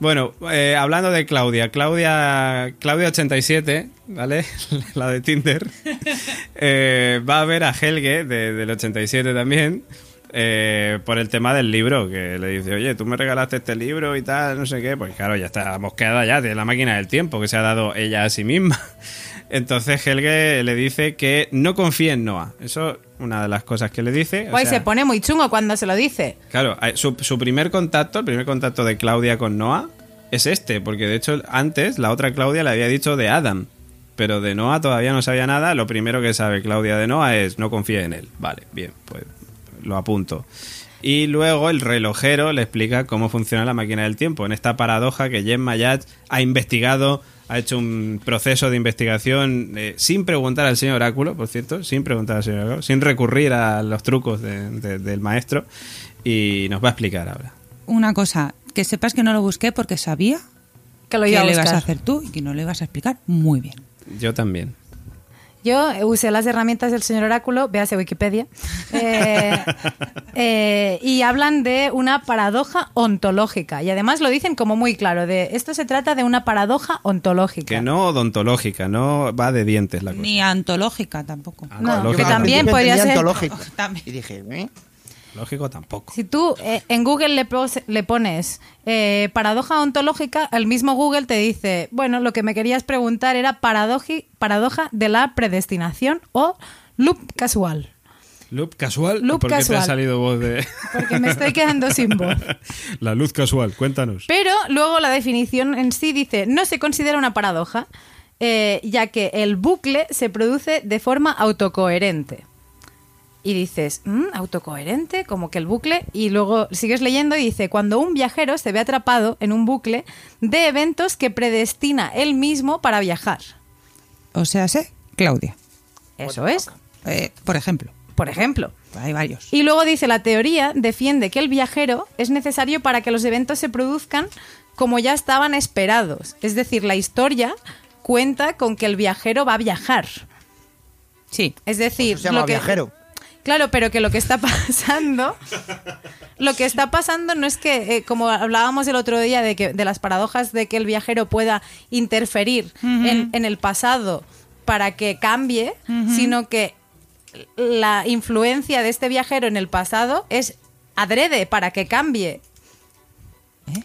Bueno, eh, hablando de Claudia, Claudia, Claudia 87, ¿vale? La de Tinder, eh, va a ver a Helge de- del 87 también. Eh, por el tema del libro, que le dice, oye, tú me regalaste este libro y tal, no sé qué, pues claro, ya está mosqueada ya de la máquina del tiempo que se ha dado ella a sí misma. Entonces Helge le dice que no confíe en Noah. Eso es una de las cosas que le dice. o Pues sea, se pone muy chungo cuando se lo dice. Claro, su, su primer contacto, el primer contacto de Claudia con Noah es este, porque de hecho antes la otra Claudia le había dicho de Adam, pero de Noah todavía no sabía nada. Lo primero que sabe Claudia de Noah es no confíe en él. Vale, bien, pues lo apunto. Y luego el relojero le explica cómo funciona la máquina del tiempo, en esta paradoja que Jen Mayat ha investigado, ha hecho un proceso de investigación eh, sin preguntar al señor Oráculo, por cierto, sin preguntar al señor Oráculo, sin recurrir a los trucos de- de- del maestro, y nos va a explicar ahora. Una cosa, que sepas que no lo busqué porque sabía Que lo que iba a lo ibas a hacer tú y que no lo ibas a explicar muy bien. Yo también. Yo usé las herramientas del señor Oráculo, véase Wikipedia, eh, eh, y hablan de una paradoja ontológica. Y además lo dicen como muy claro, de esto se trata de una paradoja ontológica. Que no odontológica, no va de dientes la cosa. Ni antológica tampoco. No, que también podría ser... Y dije, ¿eh? Lógico tampoco. Si tú eh, en Google le, pos- le pones eh, paradoja ontológica, el mismo Google te dice, bueno, lo que me querías preguntar era paradoji- paradoja de la predestinación o loop casual. Loop casual. Loop ¿Por qué te ha salido voz de Porque me estoy quedando sin voz. la luz casual? Cuéntanos. Pero luego la definición en sí dice, no se considera una paradoja, eh, ya que el bucle se produce de forma autocoherente. Y dices, "Mm, autocoherente, como que el bucle, y luego sigues leyendo y dice, cuando un viajero se ve atrapado en un bucle de eventos que predestina él mismo para viajar. O sea, sé, Claudia. Eso es, Eh, por ejemplo. por ejemplo. Hay varios. Y luego dice, la teoría defiende que el viajero es necesario para que los eventos se produzcan como ya estaban esperados. Es decir, la historia cuenta con que el viajero va a viajar. Sí. Es decir, Se llama lo que, viajero. Claro, pero que lo que está pasando, lo que está pasando no es que, eh, como hablábamos el otro día de que de las paradojas de que el viajero pueda interferir en, en el pasado para que cambie, sino que la influencia de este viajero en el pasado es adrede para que cambie.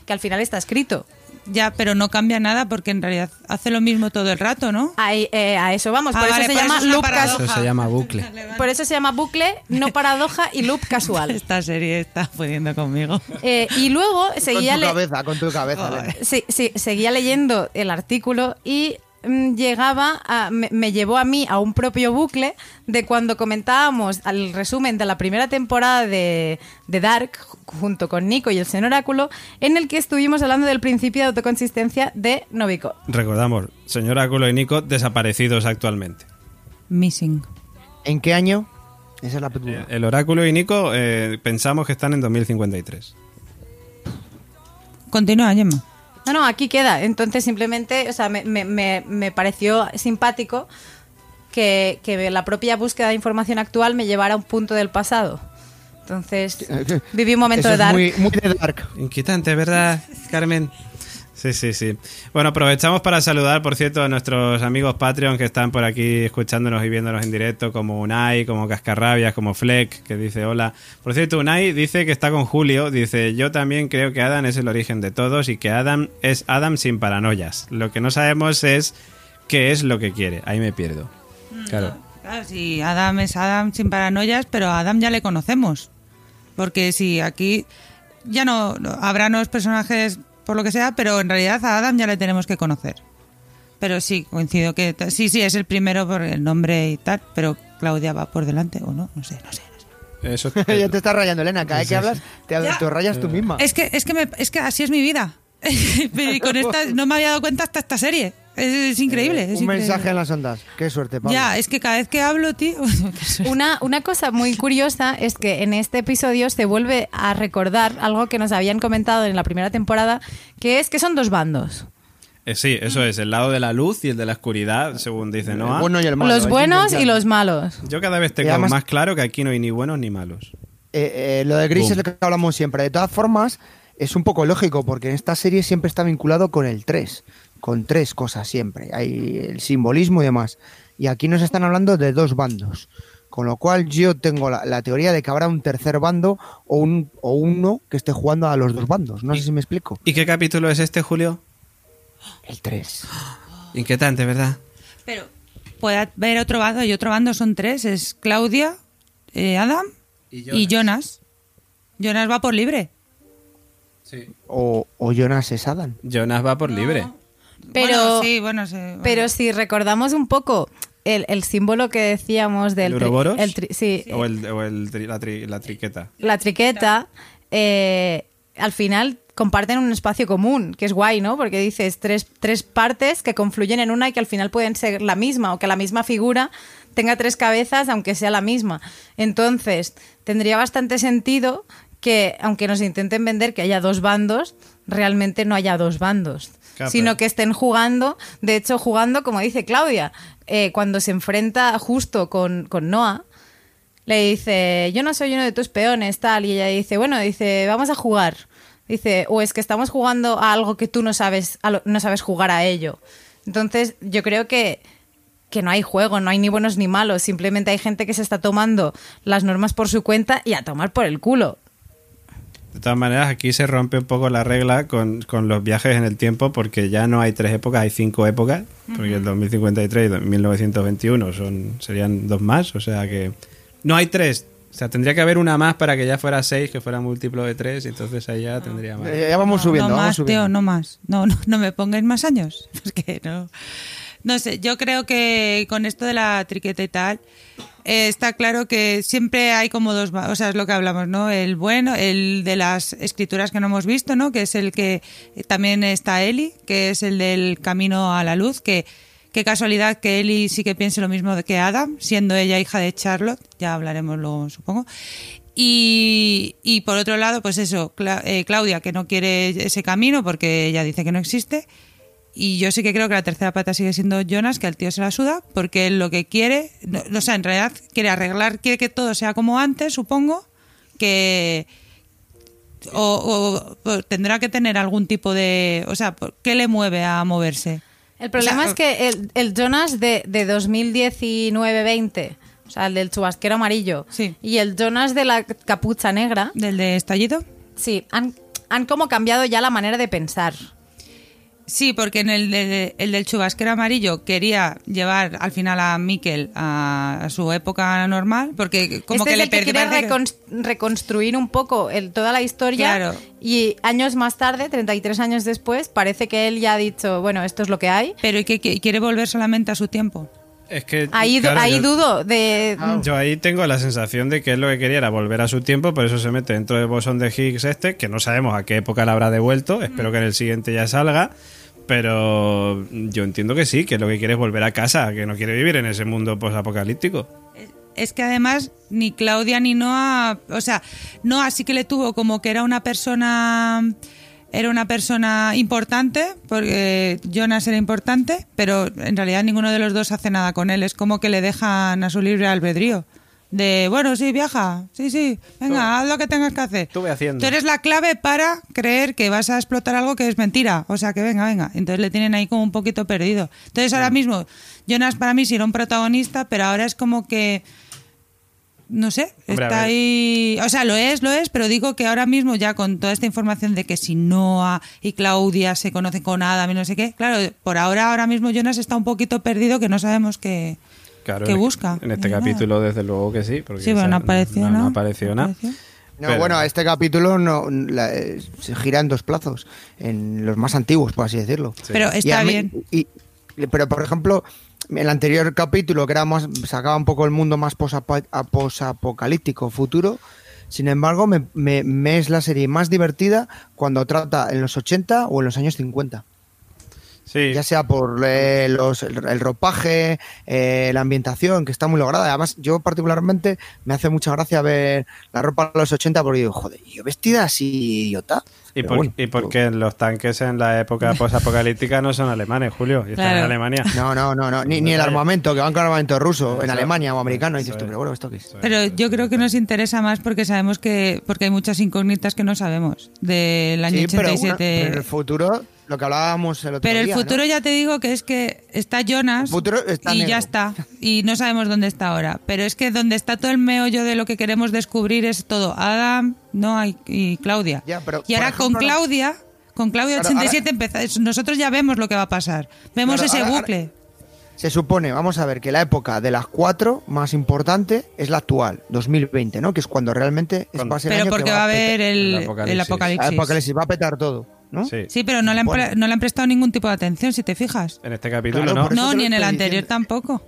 Que al final está escrito. Ya, pero no cambia nada porque en realidad hace lo mismo todo el rato, ¿no? Ahí, eh, a eso vamos. Ah, Por vale, eso se por eso loop. Eso se llama bucle. Por eso se llama bucle, no paradoja y loop casual. Esta serie está pudiendo conmigo. Eh, y luego Con seguía, tu le- cabeza, con tu cabeza. Elena. sí, sí, seguía leyendo el artículo y llegaba a, me, me llevó a mí a un propio bucle de cuando comentábamos al resumen de la primera temporada de, de Dark ju- junto con Nico y el señor Oráculo en el que estuvimos hablando del principio de autoconsistencia de Novico. Recordamos, señor Áculo y Nico desaparecidos actualmente. Missing. ¿En qué año? Esa es la pregunta. El oráculo y Nico eh, pensamos que están en 2053. Continúa, Gemma. No, no, aquí queda. Entonces simplemente, o sea, me, me- me- pareció simpático que, que la propia búsqueda de información actual me llevara a un punto del pasado. Entonces, viví un momento Eso de es dark. muy, muy de Dark. Inquietante, ¿verdad, Carmen? Sí, sí, sí. Bueno, aprovechamos para saludar, por cierto, a nuestros amigos Patreon que están por aquí escuchándonos y viéndonos en directo, como Unai, como Cascarrabias, como Fleck, que dice hola. Por cierto, Unai dice que está con Julio, dice, yo también creo que Adam es el origen de todos y que Adam es Adam sin paranoias. Lo que no sabemos es qué es lo que quiere. Ahí me pierdo. Claro. Claro, sí, Adam es Adam sin paranoias, pero a Adam ya le conocemos. Porque si aquí ya no, no- habrá nuevos personajes por lo que sea, pero en realidad a Adam ya le tenemos que conocer. Pero sí, coincido que sí, sí, es el primero por el nombre y tal, pero Claudia va por delante o no, no sé, no sé. no sé. Eso ya te estás rayando, Elena. Cada vez que hablas, te, te rayas tú misma. Es que, es que, me- es que así es mi vida. Pero y con esta no me había dado cuenta hasta esta serie. Es, es increíble. es Un increíble. mensaje en las ondas. Qué suerte, Pablo. Ya, es que cada vez que hablo, tío. Una, una cosa muy curiosa es que en este episodio se vuelve a recordar algo que nos habían comentado en la primera temporada, que es que son dos bandos. Eh, sí, eso es, el lado de la luz y el de la oscuridad, según dice El Noah. bueno y el malo. los buenos y los malos. Yo cada vez tengo además- más claro que aquí no hay ni buenos ni malos. Eh, eh, lo de Gris Boom. es lo que hablamos siempre. De todas formas, es un poco lógico porque en esta serie siempre está vinculado con el 3. Con tres cosas siempre. Hay el simbolismo y demás. Y aquí nos están hablando de dos bandos. Con lo cual yo tengo la, la teoría de que habrá un tercer bando o, un, o uno que esté jugando a los dos bandos. No sé si me explico. ¿Y qué capítulo es este, Julio? El 3. Inquietante, ¿verdad? Pero puede haber otro bando y otro bando son tres. Es Claudia, eh, Adam Y y Jonas. Jonas va por libre. O, o Jonas es Adam. Jonas va por libre. Pero- Bueno, sí, bueno, sí. bueno. Pero si recordamos un poco el, el símbolo que decíamos del... ¿El tri- Ouroboros? el tri- sí, O, el, o el tri- la, tri- la triqueta. la triqueta, eh, al final comparten un espacio común, que es guay, ¿no? Porque dices tres, tres partes que confluyen en una y que al final pueden ser la misma, o que la misma figura tenga tres cabezas, aunque sea la misma. Entonces, tendría bastante sentido que, aunque nos intenten vender que haya dos bandos, realmente no haya dos bandos. Sino que estén jugando, de hecho jugando, como dice Claudia, eh, cuando se enfrenta justo con, con Noah, le dice, yo no soy uno de tus peones, tal, y ella dice, bueno, dice, vamos a jugar. Dice, o es que estamos jugando a algo que tú no sabes, no sabes jugar a ello. Entonces, yo creo que, que no hay juego, no hay ni buenos ni malos, simplemente hay gente que se está tomando las normas por su cuenta y a tomar por el culo. De todas maneras, aquí se rompe un poco la regla con, con los viajes en el tiempo porque ya no hay tres épocas, hay cinco épocas, porque el 2053 y 1921 son, serían dos más, o sea que no hay tres. O sea, tendría que haber una más para que ya fuera seis, que fuera múltiplo de tres, y entonces ahí ya tendría más. Eh, ya vamos No, subiendo, no vamos más, subiendo. Teo, no más. No, no, no me pongáis más años. Porque no. No sé, yo creo que con esto de la triqueta y tal, eh, está claro que siempre hay como dos, o sea, es lo que hablamos, ¿no? El bueno, el de las escrituras que no hemos visto, ¿no? Que es el que eh, también está Eli, que es el del camino a la luz, que qué casualidad que Eli sí que piense lo mismo que Adam, siendo ella hija de Charlotte, ya hablaremos luego, supongo. Y, y por otro lado, pues eso, Cla- eh, Claudia, que no quiere ese camino porque ella dice que no existe. Y yo sí que creo que la tercera pata sigue siendo Jonas, que al tío se la suda, porque él lo que quiere, no, o sea, en realidad quiere arreglar, quiere que todo sea como antes, supongo, que o, o- o tendrá que tener algún tipo de, o sea, ¿qué le mueve a moverse? El problema O sea, es que el, el Jonas de, de 2019-20, o sea, el del chubasquero amarillo, Sí. y el Jonas de la capucha negra, del de estallido. sí, han, han como cambiado ya la manera de pensar. Sí, porque en el, de- el del chubasquero amarillo quería llevar al final a Mikel a, a su época normal, porque como este que es le el perdió- que- recon- reconstruir un poco el- toda la historia Claro. y años más tarde, 33 años después, parece que él ya ha dicho, bueno, esto es lo que hay. Pero y que, que quiere volver solamente a su tiempo. Es que Ahí, claro, ahí yo- dudo de... Yo ahí tengo la sensación de que él lo que quería era volver a su tiempo, por eso se mete dentro del bosón de Higgs este, que no sabemos a qué época le habrá devuelto, espero que en el siguiente ya salga, pero yo entiendo que sí, que lo que quiere es volver a casa, que no quiere vivir en ese mundo posapocalíptico. Es que además ni Claudia ni Noah, o sea, Noah sí que le tuvo como que era una persona era una persona importante, porque Jonas era importante, pero en realidad ninguno de los dos hace nada con él, es como que le dejan a su libre albedrío. De, bueno, sí, viaja, sí, sí, venga, haz lo que tengas que hacer. Estuve haciendo. Tú eres la clave para creer que vas a explotar algo que es mentira. O sea, que venga, venga. Entonces le tienen ahí como un poquito perdido. Entonces ahora mismo, Jonas para mí sí era un protagonista, pero ahora es como que. No sé, Hombre, está ahí. O sea, lo es, lo es, pero digo que ahora mismo, ya con toda esta información de que si Noah y Claudia se conocen con Adam y no sé qué, claro, por ahora, ahora mismo Jonas está un poquito perdido que no sabemos qué, Claro, qué en- busca. En este nada. capítulo, desde luego que sí. Porque Sí, bueno, no apareció no, nada. no apareció nada. No, Pero- bueno, este capítulo no, la- eh, se gira en dos plazos, en los más antiguos, por así decirlo. Pero está mí- bien. y- pero, por ejemplo, el anterior capítulo, que era más, sacaba un poco el mundo más posapocalíptico, futuro, sin embargo, me, me- me es la serie más divertida cuando trata en los 80 o en los años 50. Sí, Ya sea por eh, los, el, el ropaje, eh, la ambientación, que está muy lograda. Además, yo particularmente me hace mucha gracia ver la ropa de los 80 porque digo, joder, yo vestida así, idiota. y, por- bueno, y porque los tanques en la época posapocalíptica no son alemanes, Julio, y están en. Alemania. No, no, no, no. Ni, ni el armamento, que van con armamento ruso, en Alemania o americano. Y dices tú, pero bueno, ¿esto qué es? Pero yo creo que nos interesa más porque sabemos que porque hay muchas incógnitas que no sabemos del año Sí, pero, 87. bueno, pero en el futuro, lo que hablábamos el otro Pero el futuro ya te digo que es que está Jonas El futuro está y negro. ya está. Y no sabemos dónde está ahora. Pero es que donde está todo el meollo de lo que queremos descubrir es todo Adam, no y, y Claudia. Ya, pero, y ahora con ahora- Claudia, con Claudia Claro, 87 empeza- nosotros ya vemos lo que va a pasar. Vemos Claro, ese ahora- ahora- bucle. Se supone, vamos a ver, que la época de las cuatro más importante es la actual, 2020, ¿no? Que es cuando realmente es, va a ser el Pero año que porque va a haber el, el apocalipsis. el apocalipsis, va a petar todo, ¿no? Sí. Sí, pero no le, han, Bueno. pre- no le han prestado ningún tipo de atención, si te fijas. En este capítulo Claro, no. No, ni en el anterior diciendo. tampoco.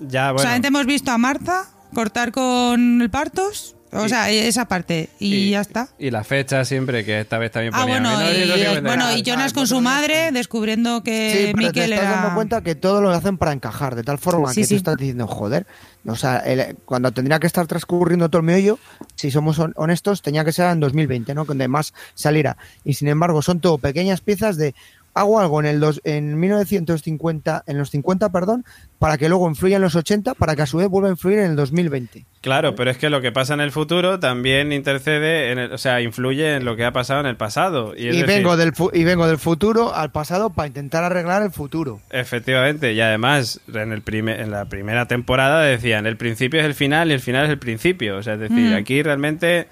Ya, bueno. Solamente hemos visto a Marta cortar con el partos, o Y- sea, esa parte, y, ya está. Y la fecha siempre, que esta vez también Ah, ponía bueno, y, 1950. bueno, y Ah, Jonas con su madre descubriendo Sí, que pero te Miquel estás era... dando cuenta que todo lo hacen para encajar, de tal forma Sí, que sí. tú estás diciendo, joder, o sea, el- cuando tendría que estar transcurriendo todo el meollo, si somos hon- honestos, tenía que ser en 2020, ¿no? Donde más saliera. Y sin embargo, son todo pequeñas piezas de, hago algo en el dos, en 1950, en los 50, perdón, para que luego influya en los 80, para que a su vez vuelva a influir en el 2020. Claro, pero es que lo que pasa en el futuro también intercede, en el- o sea, influye en lo que ha pasado en el pasado. Y, es Y decir, vengo, del fu- y vengo del futuro al pasado para intentar arreglar el futuro. Efectivamente, y además en, el prime- en la primera temporada decían el principio es el final y el final es el principio. O sea, es decir, Mm. aquí realmente,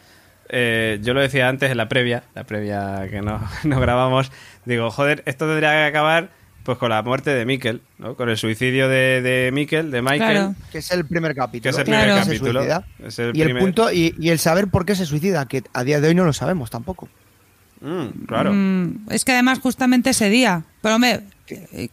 eh, yo lo decía antes en la previa, la previa que no, no grabamos, digo, joder, esto tendría que acabar pues con la muerte de Mikkel, ¿no? Con el suicidio de, de Mikkel, de Michael. Claro. Que es el primer capítulo. Que es el primer capítulo. suicida. Es el y el punto y, y el saber por qué se suicida, que a día de hoy no lo sabemos tampoco. Mm, claro. Mm, es que además justamente ese día, pero eh,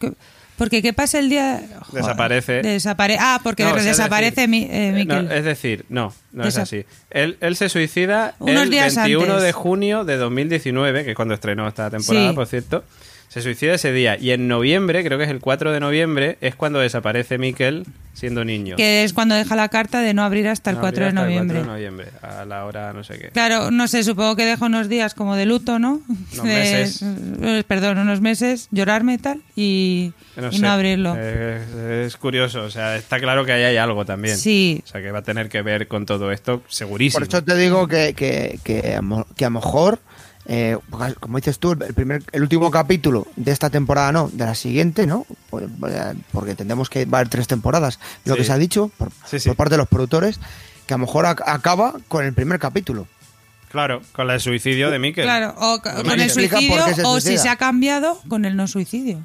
porque ¿qué pasa el día? Joder, Desaparece. desapare- ah, porque No, o sea, es desaparece mi, eh, no, es decir, no, no es Desa- así. Él, él se suicida Unos el días 21 antes. de junio de 2019, que es cuando estrenó esta temporada, Sí. por cierto. Se suicida ese día. Y en noviembre, creo que es el 4 de noviembre, es cuando desaparece Mikkel siendo niño. que es cuando deja la carta de no abrir hasta el No, 4 de hasta el noviembre. 4 de noviembre, a la hora no sé qué. Claro, no sé, supongo que deja unos días como de luto, ¿no? Unos De- meses. eh, perdón, unos meses, llorarme y tal, y No y sé, no abrirlo. Es, es curioso, o sea, está claro que ahí hay algo también. Sí. O sea, que va a tener que ver con todo esto, segurísimo. Por eso te digo que, que, que, que a lo mejor, eh, como dices tú, el, primer, el último capítulo de esta temporada no, de la siguiente, ¿no? Pues, eh, Porque entendemos que va a haber tres temporadas, lo Sí. que se ha dicho por, Sí, sí. por parte de los productores, que a lo mejor ac- acaba con el primer capítulo. Claro, con el suicidio de Mikkel. Claro, o Pues con el suicidio, o si se ha cambiado, con el no suicidio.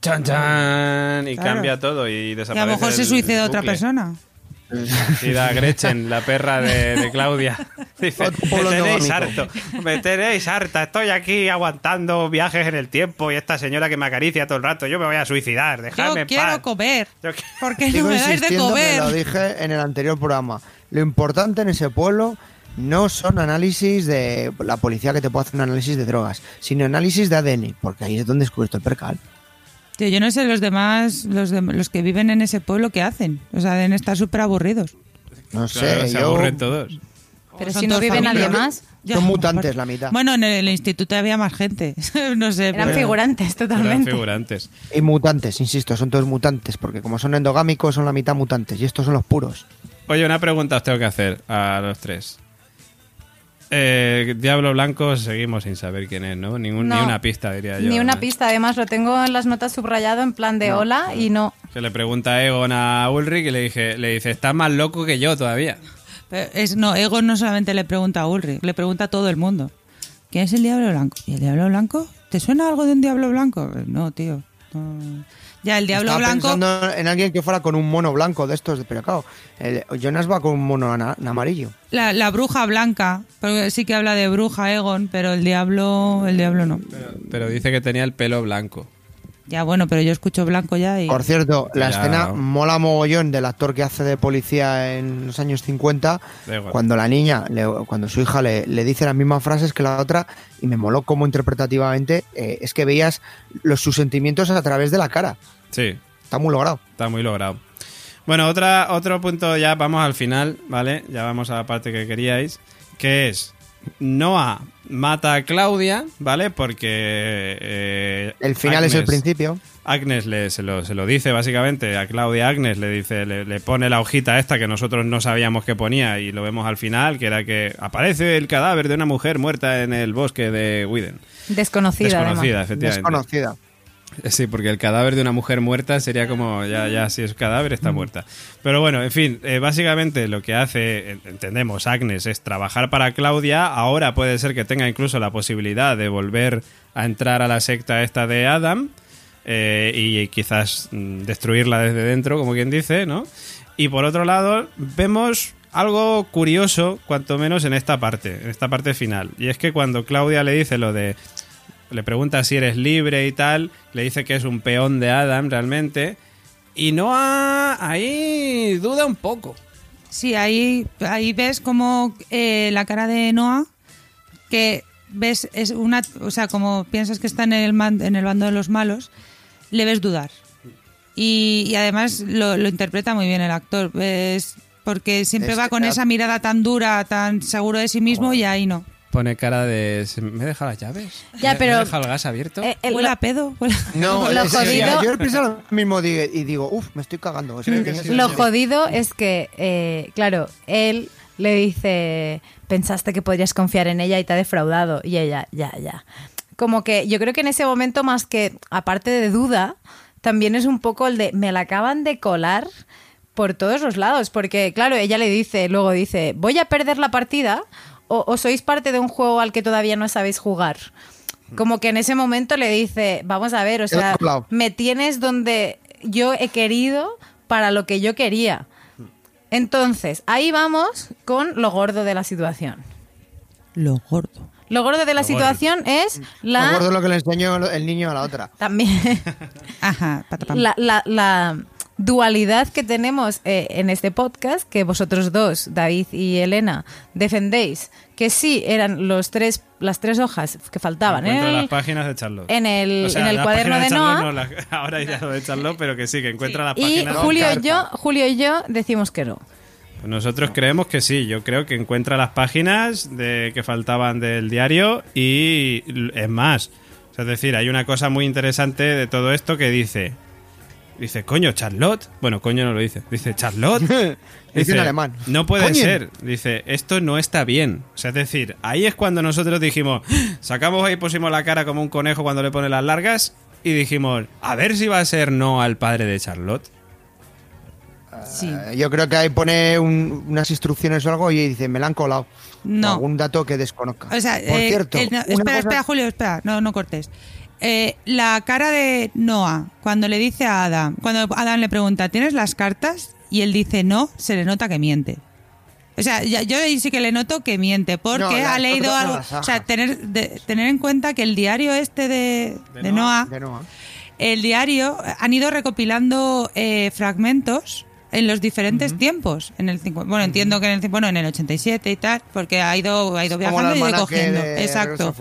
Chan, chan, y Claro. cambia todo y Y desaparece. a lo mejor se suicida otra persona. Y da Gretchen, la perra de, de Claudia. Dice, me tenéis endogómico". harto, me tenéis harta, estoy aquí aguantando viajes en el tiempo y esta señora que me acaricia todo el rato, yo me voy a suicidar, Yo dejadme en quiero paz. comer. Yo qui- ¿Por qué no Sigo me dais de insistiendo que comer? lo dije en el anterior programa. Lo importante en ese pueblo no son análisis de la policía que te puede hacer un análisis de drogas, sino análisis de ADN, porque ahí es donde descubierto el percal. Tío, yo no sé los demás, los, de- los que viven en ese pueblo, qué hacen. O sea, deben estar súper aburridos. No sé, Claro, se yo- aburren todos. Pero si no vive nadie más, Son mutantes la mitad. Bueno, en el, instituto había más gente. no sé. eran pero- figurantes Eran totalmente. figurantes. Y mutantes, insisto, son todos mutantes, porque como son endogámicos son la mitad mutantes, y estos son los puros. Oye, una pregunta os tengo que hacer a los tres. Eh, Diablo Blanco seguimos sin saber quién es, ¿no? Ningún, Ni No. una pista, diría yo. Ni una ¿no? pista, además lo tengo en las notas subrayado en plan de hola y no. Que le pregunta Egon a Ulrich y le, dije, le dice, estás más loco que yo todavía. pero es, no, Egon no solamente le pregunta a Ulrich, le pregunta a todo el mundo. ¿Quién es el Diablo Blanco? ¿Y el Diablo Blanco? ¿Te suena algo de un Diablo Blanco? No, tío. no. Ya, el Diablo Estaba Blanco... pensando en alguien que fuera con un mono blanco de estos, pero claro, el- Jonas va con un mono ana- amarillo. La, la bruja blanca, porque sí que habla de bruja Egon, pero el diablo, el diablo no. Pero dice que tenía el pelo blanco. Ya bueno, pero yo escucho blanco ya y Por cierto, la Ya. escena mola mogollón del actor que hace de policía en los años 50, Da igual. cuando la niña, le- cuando su hija le, le dice las mismas frases que la otra, y me moló como interpretativamente, eh, es que veías los, sus sentimientos a través de la cara. Sí, Está muy logrado. está muy logrado. Bueno, otra, otro punto ya, vamos al final, ¿vale? Ya vamos a la parte que queríais, que es Noah mata a Claudia, ¿vale? Porque... eh, El final es el principio. Agnes le, se, lo, se lo dice básicamente a Claudia Agnes, le dice, le, le pone la hojita esta que nosotros no sabíamos que ponía y lo vemos al final, que era que aparece el cadáver de una mujer muerta en el bosque de Widen. Desconocida, Desconocida, además. efectivamente. Desconocida. Sí, porque el cadáver de una mujer muerta sería como, ya, ya, si es cadáver, está muerta. Pero bueno, en fin, eh, básicamente lo que hace, en- entendemos, Agnes es trabajar para Claudia. Ahora puede ser que tenga incluso la posibilidad de volver a entrar a la secta esta de Adam eh, y quizás mm, destruirla desde dentro, como quien dice, ¿no? Y por otro lado, vemos algo curioso, cuanto menos en esta parte, en esta parte final. Y es que cuando Claudia le dice lo de le pregunta si eres libre y tal, le dice que es un peón de Adam realmente, y Noah ahí duda un poco. Sí, ahí, ahí ves como eh, la cara de Noah, que ves, es una, o sea, como piensas que está en el, man- en el bando de los malos, le ves dudar. Y, y además lo, lo interpreta muy bien el actor, ves, porque siempre Es va con esa mirada tan dura, tan seguro de sí mismo, y ahí no. Pone cara de. "¿Se ¿Me he dejado las llaves? Ya, ¿Me- pero- ¿Me he dejado el gas abierto? Eh, eh, Huele lo- a pedo. huele a- No, Lo es- jodido- yo pienso lo mismo digo- y digo, uff, me estoy cagando. O sea, que tienes- Lo jodido es que, eh, claro, él le dice, pensaste que podrías confiar en ella y te ha defraudado. Y ella, ya, ya. Como que yo creo que en ese momento, más que, aparte de duda, también es un poco el de, me la acaban de colar por todos los lados. Porque, claro, ella le dice, luego dice, voy a perder la partida o, o sois parte de un juego al que todavía no sabéis jugar. Como que en ese momento le dice, vamos a ver, o sea, me tienes donde yo he querido para lo que yo quería. Entonces, ahí vamos con lo gordo de la situación. Lo gordo. Lo gordo de la situación es la... acuerdo lo que le enseñó el niño a la otra. También... Ajá, patapam. la, la- la dualidad que tenemos eh, en este podcast, que vosotros dos, David y Elena, defendéis, que sí eran los tres, las tres hojas que faltaban en el, las páginas de Charlotte. en el- O sea, en el las cuaderno páginas de Noah. no, ahora irá lo de Charlotte, pero que sí, que encuentra las y páginas. Julio y yo, Julio y yo decimos que no. Pues Nosotros creemos que sí, yo creo que encuentra las páginas de que faltaban del diario y es más. O sea, es decir, hay una cosa muy interesante de todo esto que dice. Dice, coño, Charlotte. Bueno, coño no lo dice. Dice, Charlotte. Dice en alemán. No puede Coño. ser. Dice, esto no está bien. O sea, es decir, ahí es cuando nosotros dijimos, sacamos ahí, pusimos la cara como un conejo cuando le pone las largas y dijimos, a ver si va a ser no al padre de Charlotte. Sí. Eh, Yo creo que ahí pone un- unas instrucciones o algo y dice, me la han colado. No. O algún dato que desconozca. O sea, Por eh, cierto, eh, no, espera, cosa- espera, Julio, espera, no, no cortes. Eh, la cara de Noah, cuando le dice a Adam, cuando Adam le pregunta, ¿tienes las cartas? Y él dice no, se le nota que miente. O sea, ya- yo ahí sí que le noto que miente, porque No, ha leído no, algo. O sea, tener, de- tener en cuenta que el diario este de, De de Noah. Noah, De Noah. el diario, han ido recopilando eh, fragmentos en los diferentes tiempos. En el cincu- bueno, entiendo que en el, bueno, en el 87 y tal, porque ha ido, ha ido viajando y ido cogiendo. de Exacto.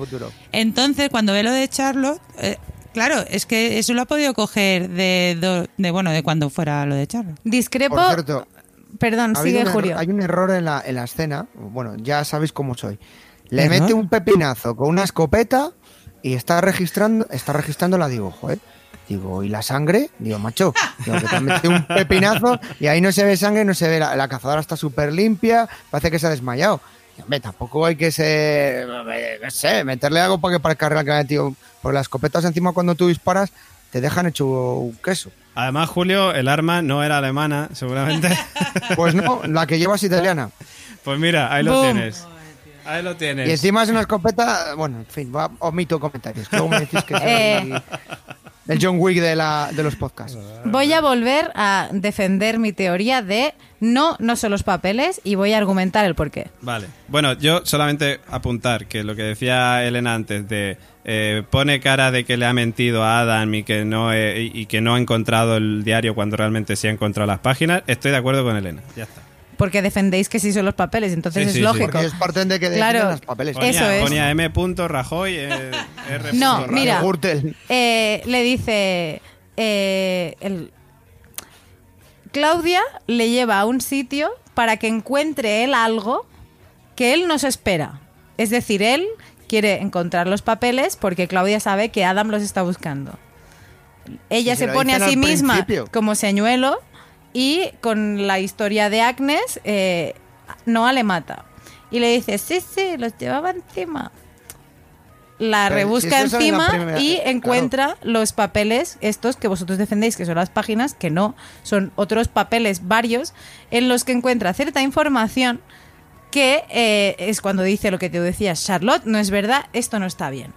Entonces, cuando ve lo de Charlotte, eh, claro, es que eso lo ha podido coger de, do- de bueno, de cuando fuera lo de Charlotte. Discrepo... Por cierto, Perdón, ha sigue Julio. hay un error en la, en la escena. Bueno, ya sabéis cómo soy. Le ¿Error? mete un pepinazo con una escopeta y está registrando, está registrando la digo, joder. Digo, ¿y la sangre? Digo, macho, digo, que te ha metido un pepinazo y ahí no se ve sangre, no se ve, la, la cazadora está súper limpia, parece que se ha desmayado. Y, hombre, tampoco hay que ser, eh, no sé, meterle algo para que para el carrera que ha metido. Porque las escopetas encima cuando tú disparas te dejan hecho un queso. Además, Julio, el arma no era alemana, seguramente. Pues no, la que llevas italiana. pues mira, ahí lo tienes. Ahí lo tienes. Y encima es una escopeta, bueno, en fin, va, omito comentarios. que me decís que Eh. El John Wick de, la, de los podcasts. Voy a volver a defender mi teoría de no, no son los papeles y voy a argumentar el porqué. Vale. Bueno, yo solamente apuntar que lo que decía Elena antes de eh, pone cara de que le ha mentido a Adam y que no eh, y y que no ha encontrado el diario cuando realmente sí ha encontrado las páginas. Estoy de acuerdo con Elena. Ya está. Porque defendéis que sí son los papeles, entonces Sí, es sí, sí. lógico. Porque ellos parten de que Claro. los papeles. Ponía, Eso es. ponía M. Rajoy, eh, R. No, Rajoy. mira. Gürtel. Eh, le dice. eh, el- Claudia le lleva a un sitio para que encuentre él algo que él no se espera. Es decir, él quiere encontrar los papeles porque Claudia sabe que Adam los está buscando. Ella Si se se lo pone a dicen sí al misma principio. como señuelo y con la historia de Agnes, eh, Noah le mata. Y le dice, sí, sí, los llevaba encima. La Pero rebusca si la encima primera- y eh, encuentra los papeles, estos que vosotros defendéis que son las páginas, que no, son otros papeles varios, en los que encuentra cierta información que eh, es cuando dice lo que te decías, Charlotte, no es verdad, esto no está bien.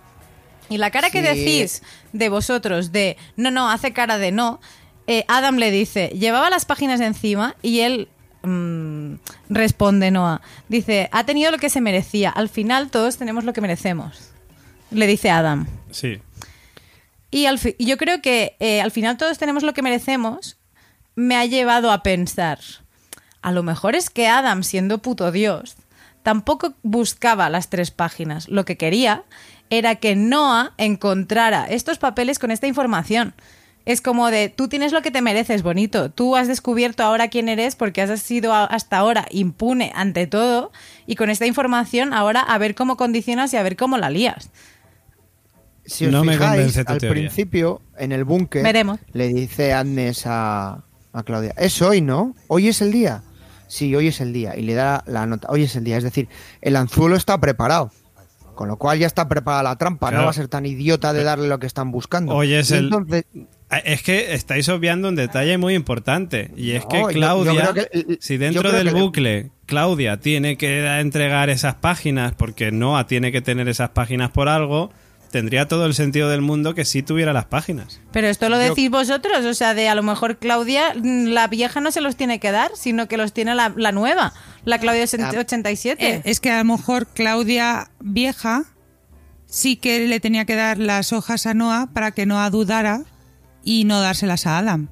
Y la cara que decís de vosotros de no, no, hace cara de no, eh, Adam le dice, llevaba las páginas encima y él mm, responde Noah. Dice, ha tenido lo que se merecía, al final todos tenemos lo que merecemos. Le dice Adam. Sí. Y al y yo creo que eh, al final todos tenemos lo que merecemos. Me ha llevado a pensar, a lo mejor es que Adam, siendo puto Dios, tampoco buscaba las tres páginas. Lo que quería era que Noah encontrara estos papeles con esta información. Es como de, tú tienes lo que te mereces, bonito. Tú has descubierto ahora quién eres porque has sido hasta ahora impune ante todo y con esta información ahora a ver cómo condicionas y a ver cómo la lías. Si os No me fijáis, tu al teoría. principio, en el búnker, le dice Agnes a, a Claudia, es hoy, ¿no? Hoy es el día. Sí, hoy es el día. Y le da la nota, hoy es el día. Es decir, el anzuelo está preparado. Con lo cual ya está preparada la trampa. Claro. No va a ser tan idiota de darle lo que están buscando. Hoy es Y el- entonces- Es que estáis obviando un detalle muy importante y es No, que yo- yo Claudia, creo que- si dentro del que bucle Claudia tiene que entregar esas páginas porque Noah tiene que tener esas páginas por algo, tendría todo el sentido del mundo que sí tuviera las páginas. Pero esto lo Yo- decís vosotros, o sea, de a lo mejor Claudia, mm, la vieja no se los tiene que dar, sino que los tiene la, la nueva, la Claudia Ah. 87. Eh, es que a lo mejor Claudia vieja sí que le tenía que dar las hojas a Noah para que Noah dudara y no dárselas a Adam.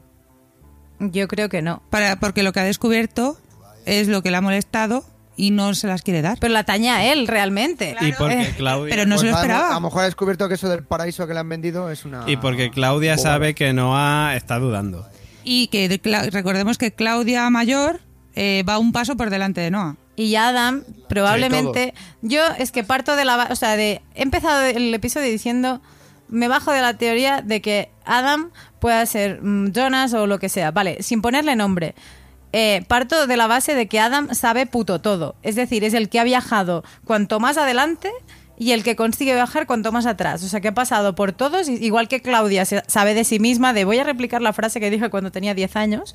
Yo creo que no. Para, porque lo que ha descubierto es lo que le ha molestado y no se las quiere dar. Pero la taña a él realmente. Y porque Claudia pero no se lo pues lo- esperaba. A lo mejor ha descubierto que eso del paraíso que le han vendido es una. y porque Claudia sabe que Noah está dudando. Y que de recordemos que Claudia mayor eh, va un paso por delante de Noah. Y Adam, probablemente. yo es que parto de la. O sea, de. He empezado el episodio diciendo. Me bajo de la teoría de que Adam pueda ser mm, Jonas o lo que sea. Vale, sin ponerle nombre. Eh, parto de la base de que Adam sabe puto todo. Es decir, es el que ha viajado cuanto más adelante y el que consigue viajar cuanto más atrás. O sea, que ha pasado por todos, igual que Claudia sabe de sí misma, de voy a replicar la frase que dije cuando tenía 10 años.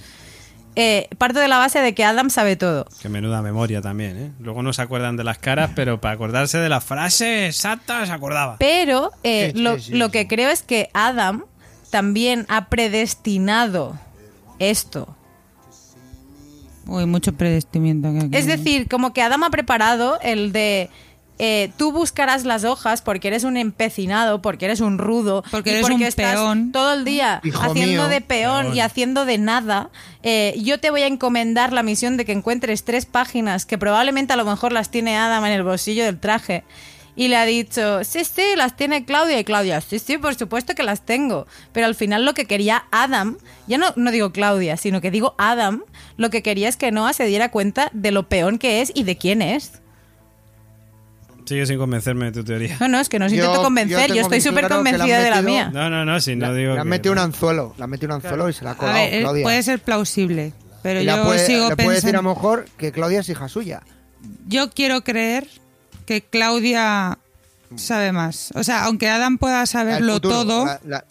Eh, parto de la base de que Adam sabe todo. Que menuda memoria también, ¿eh? Luego no se acuerdan de las caras, pero para acordarse de la frase exacta se acordaba. Pero eh, Sí, lo, sí, lo sí. que creo es que Adam también ha predestinado esto. Uy, mucho aquí. Es decir, como que Adam ha preparado el de... eh, tú buscarás las hojas porque eres un empecinado, porque eres un rudo, Porque y eres porque un estás peón. todo el día Hijo haciendo mío. de peón, Peón. y haciendo de nada. Eh, yo te voy a encomendar la misión de que encuentres tres páginas que probablemente a lo mejor las tiene Adam en el bolsillo del traje. Y le ha dicho, sí, sí, las tiene Claudia. Y Claudia, sí, sí, por supuesto que las tengo. Pero al final lo que quería Adam, ya no, no digo Claudia, sino que digo Adam, lo que quería es que Noah se diera cuenta de lo peón que es y de quién es. Sigue sin convencerme de tu teoría. No, no, es que no os intento yo convencer, yo, tengo estoy bien súper claro que le han convencida de la metido- mía. No, no, no, si no digo le han que- metido un anzuelo. Le han metido un anzuelo y se la ha A colado ver, eh, Claudia. puede ser plausible, pero y la yo puede, sigo le puede decir a pensando. lo mejor que Claudia es hija suya. Yo quiero creer que Claudia sabe más. O sea, aunque Adam pueda saberlo futuro, todo, la- la-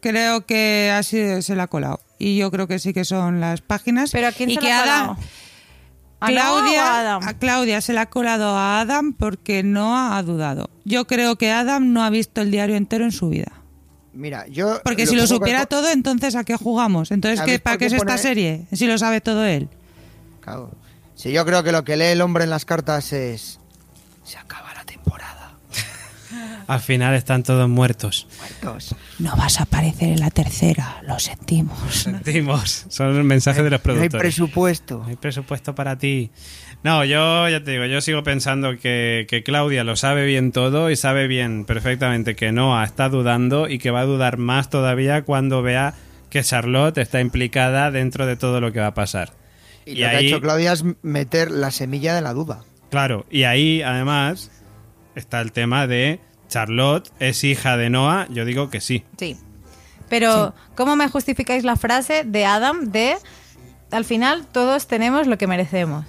creo que así se la ha colado. Y yo creo que sí que son las páginas. Pero ¿a quién y se que la ha Adam, colado? ¿A Claudia, a Adam? a Claudia se la ha colado a Adam porque no ha dudado. Yo creo que Adam no ha visto el diario entero en su vida. Mira, yo. Porque si lo supiera todo, entonces ¿a qué jugamos? Entonces, ¿Sabéis ¿qué, ¿para qué es esta serie? Si lo sabe todo él. Claro. Si yo creo que lo que lee el hombre en las cartas es. Se acaba. Al final están todos muertos. Muertos. No vas a aparecer en la tercera, lo sentimos. Sentimos. Son el mensaje de los No hay productores. presupuesto. No hay presupuesto para ti. No, yo ya te digo, yo sigo pensando que, que Claudia lo sabe bien todo y sabe bien perfectamente que Noah está dudando y que va a dudar más todavía cuando vea que Charlotte está implicada dentro de todo lo que va a pasar. Y, Y lo que ha ahí- hecho Claudia es meter la semilla de la duda. Claro, y ahí además está el tema de Charlotte es hija de Noah, yo digo que sí. Sí. Pero, ¿cómo me justificáis la frase de Adam de al final todos tenemos lo que merecemos?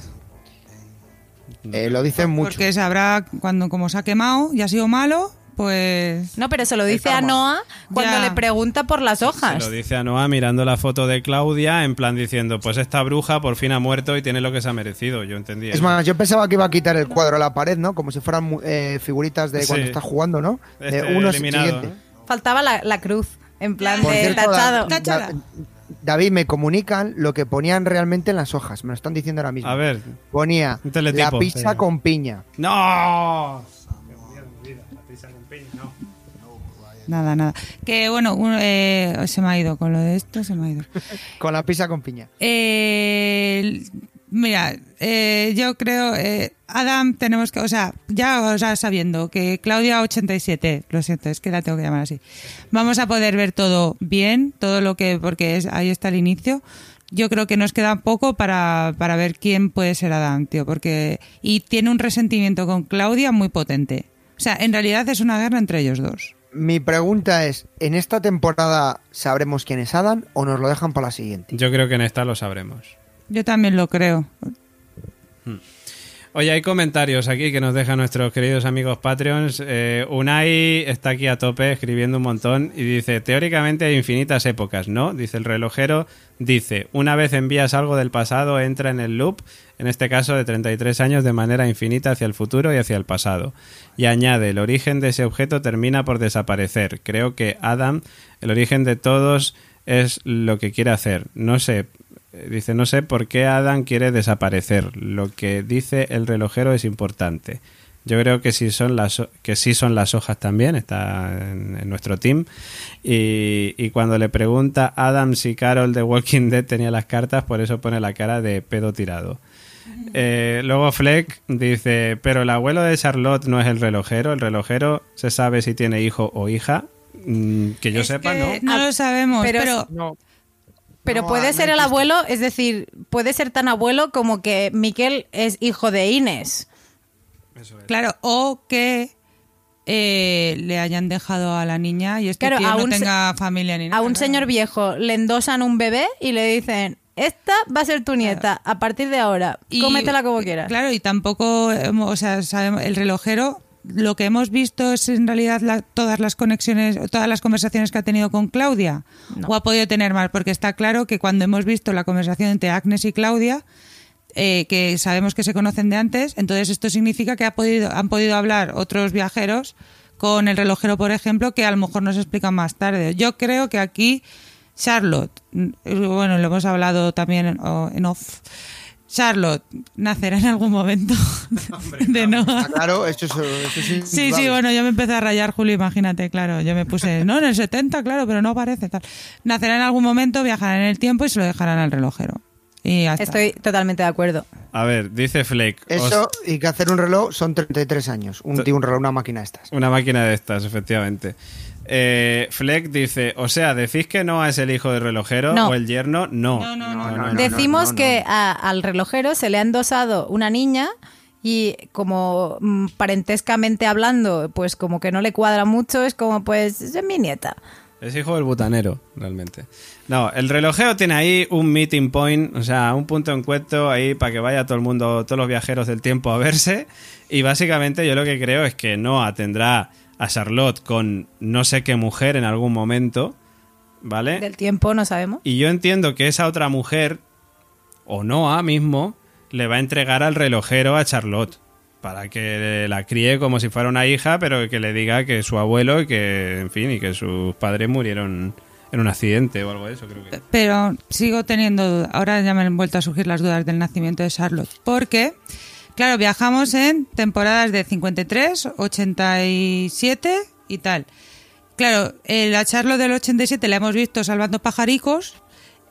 Eh, lo dicen mucho. Porque sabrá cuando como se ha quemado y ha sido malo, pues No, pero se lo dice a. Noah cuando Ya. le pregunta por las Se hojas. lo dice a Noah mirando la foto de Claudia en plan diciendo, pues esta bruja por fin ha muerto y tiene lo que se ha merecido, yo entendí. Es más, yo pensaba que iba a quitar el cuadro a la pared, ¿no? Como si fueran eh, figuritas de cuando Sí. estás jugando, ¿no? De Este, uno eliminado. ¿eh? Faltaba la, la cruz, en plan Por de cierto, tachado. Da- Táchala. Da- David, me comunican lo que ponían realmente en las hojas. Me lo están diciendo ahora mismo. A ver, Ponía la pizza con piña. ¡No! No. Nada, nada. Que bueno, un- eh, se me ha ido con lo de esto, se me ha ido. Con la pizza con piña. Eh, Mira, eh, yo creo, eh, Adam, tenemos que, o sea, ya o sea, sabiendo que Claudia 87, lo siento, es que la tengo que llamar así, vamos a poder ver todo bien, todo lo que, porque es, ahí está el inicio. Yo creo que nos queda poco para, para ver quién puede ser Adam, tío, porque, y tiene un resentimiento con Claudia muy potente. O sea, en realidad es una guerra entre ellos dos. Mi pregunta es, ¿en esta temporada sabremos quién es Adam o nos lo dejan para la siguiente? Yo creo que en esta lo sabremos. Yo también lo creo. Oye, hay comentarios aquí que nos dejan nuestros queridos amigos Patreons. Eh, Unai está aquí a tope escribiendo un montón y dice, teóricamente hay infinitas épocas, ¿no? Dice el relojero, dice, una vez envías algo del pasado entra en el loop, en este caso de 33 años, de manera infinita hacia el futuro y hacia el pasado. Y añade, el origen de ese objeto termina por desaparecer. Creo que Adam, el origen de todos es lo que quiere hacer. No sé, Dice, no sé por qué Adam quiere desaparecer. Lo que dice el relojero es importante. Yo creo que sí son las, que sí son las hojas también, está en, en nuestro team. Y, y cuando le pregunta a Adam si Carol de Walking Dead tenía las cartas, por eso pone la cara de pedo tirado. Eh, luego Fleck dice, pero el abuelo de Charlotte no es el relojero, el relojero se sabe si tiene hijo o hija. Mm, que yo Es sepa, que ¿no? No lo sabemos, Pero- pero, No. Pero No, puede no ser el abuelo, es decir, puede ser tan abuelo como que Miquel es hijo de Inés. claro, o que eh, le hayan dejado a la niña y este Claro, tío no tenga familia ni nada. A un claro. señor viejo le endosan un bebé y le dicen, esta va a ser tu nieta, a partir de ahora, Y- cómetela como quieras. Claro, y tampoco, hemos- o sea, sabemos, el relojero, lo que hemos visto es en realidad la- todas las conexiones, todas las conversaciones que ha tenido con Claudia. No. O ha podido tener más, porque está claro que cuando hemos visto la conversación entre Agnes y Claudia, eh, que sabemos que se conocen de antes, entonces esto significa que ha podido, han podido hablar otros viajeros con el relojero, por ejemplo, que a lo mejor nos explican más tarde. Yo creo que aquí Charlotte, mm, bueno, lo hemos hablado también en, en off, Charlotte nacerá en algún momento de. Ah, claro, esto es, esto es Sí, sí, bueno, yo me empecé a rayar, Julio, imagínate, claro. Yo me puse, no, en el 70, claro, pero no parece tal. Nacerá en algún momento, viajará en el tiempo y se lo dejarán al relojero. Y. Estoy totalmente de acuerdo. A ver, dice Fleck. os- Eso y que hacer un reloj son 33 años. Un reloj, una máquina de estas. Una máquina de estas, efectivamente. Eh, Fleck dice, o sea, ¿decís que no es el hijo del relojero No. o el yerno? No. Decimos que a- al relojero se le ha endosado una niña y como mm, parentescamente hablando, pues como que no le cuadra mucho, es como pues es mi nieta. Es hijo del butanero, realmente. No, el relojero tiene ahí un meeting point, o sea, un punto de encuentro ahí para que vaya todo el mundo, todos los viajeros del tiempo a verse. Y básicamente yo lo que creo es que Noah tendrá a Charlotte con no sé qué mujer en algún momento, ¿vale? Del tiempo no sabemos. Y yo entiendo que esa otra mujer, o Noah mismo, le va a entregar al relojero a Charlotte. Para que la críe como si fuera una hija, pero que le diga que su abuelo y que, en fin, y que sus padres murieron en un accidente o algo de eso, creo que. Pero sigo teniendo dudas. Ahora ya me han vuelto a surgir las dudas del nacimiento de Charlotte. Porque, claro, viajamos en temporadas de 53, 87 y tal. Claro, eh, la Charlotte del 87 la hemos visto salvando pajaricos.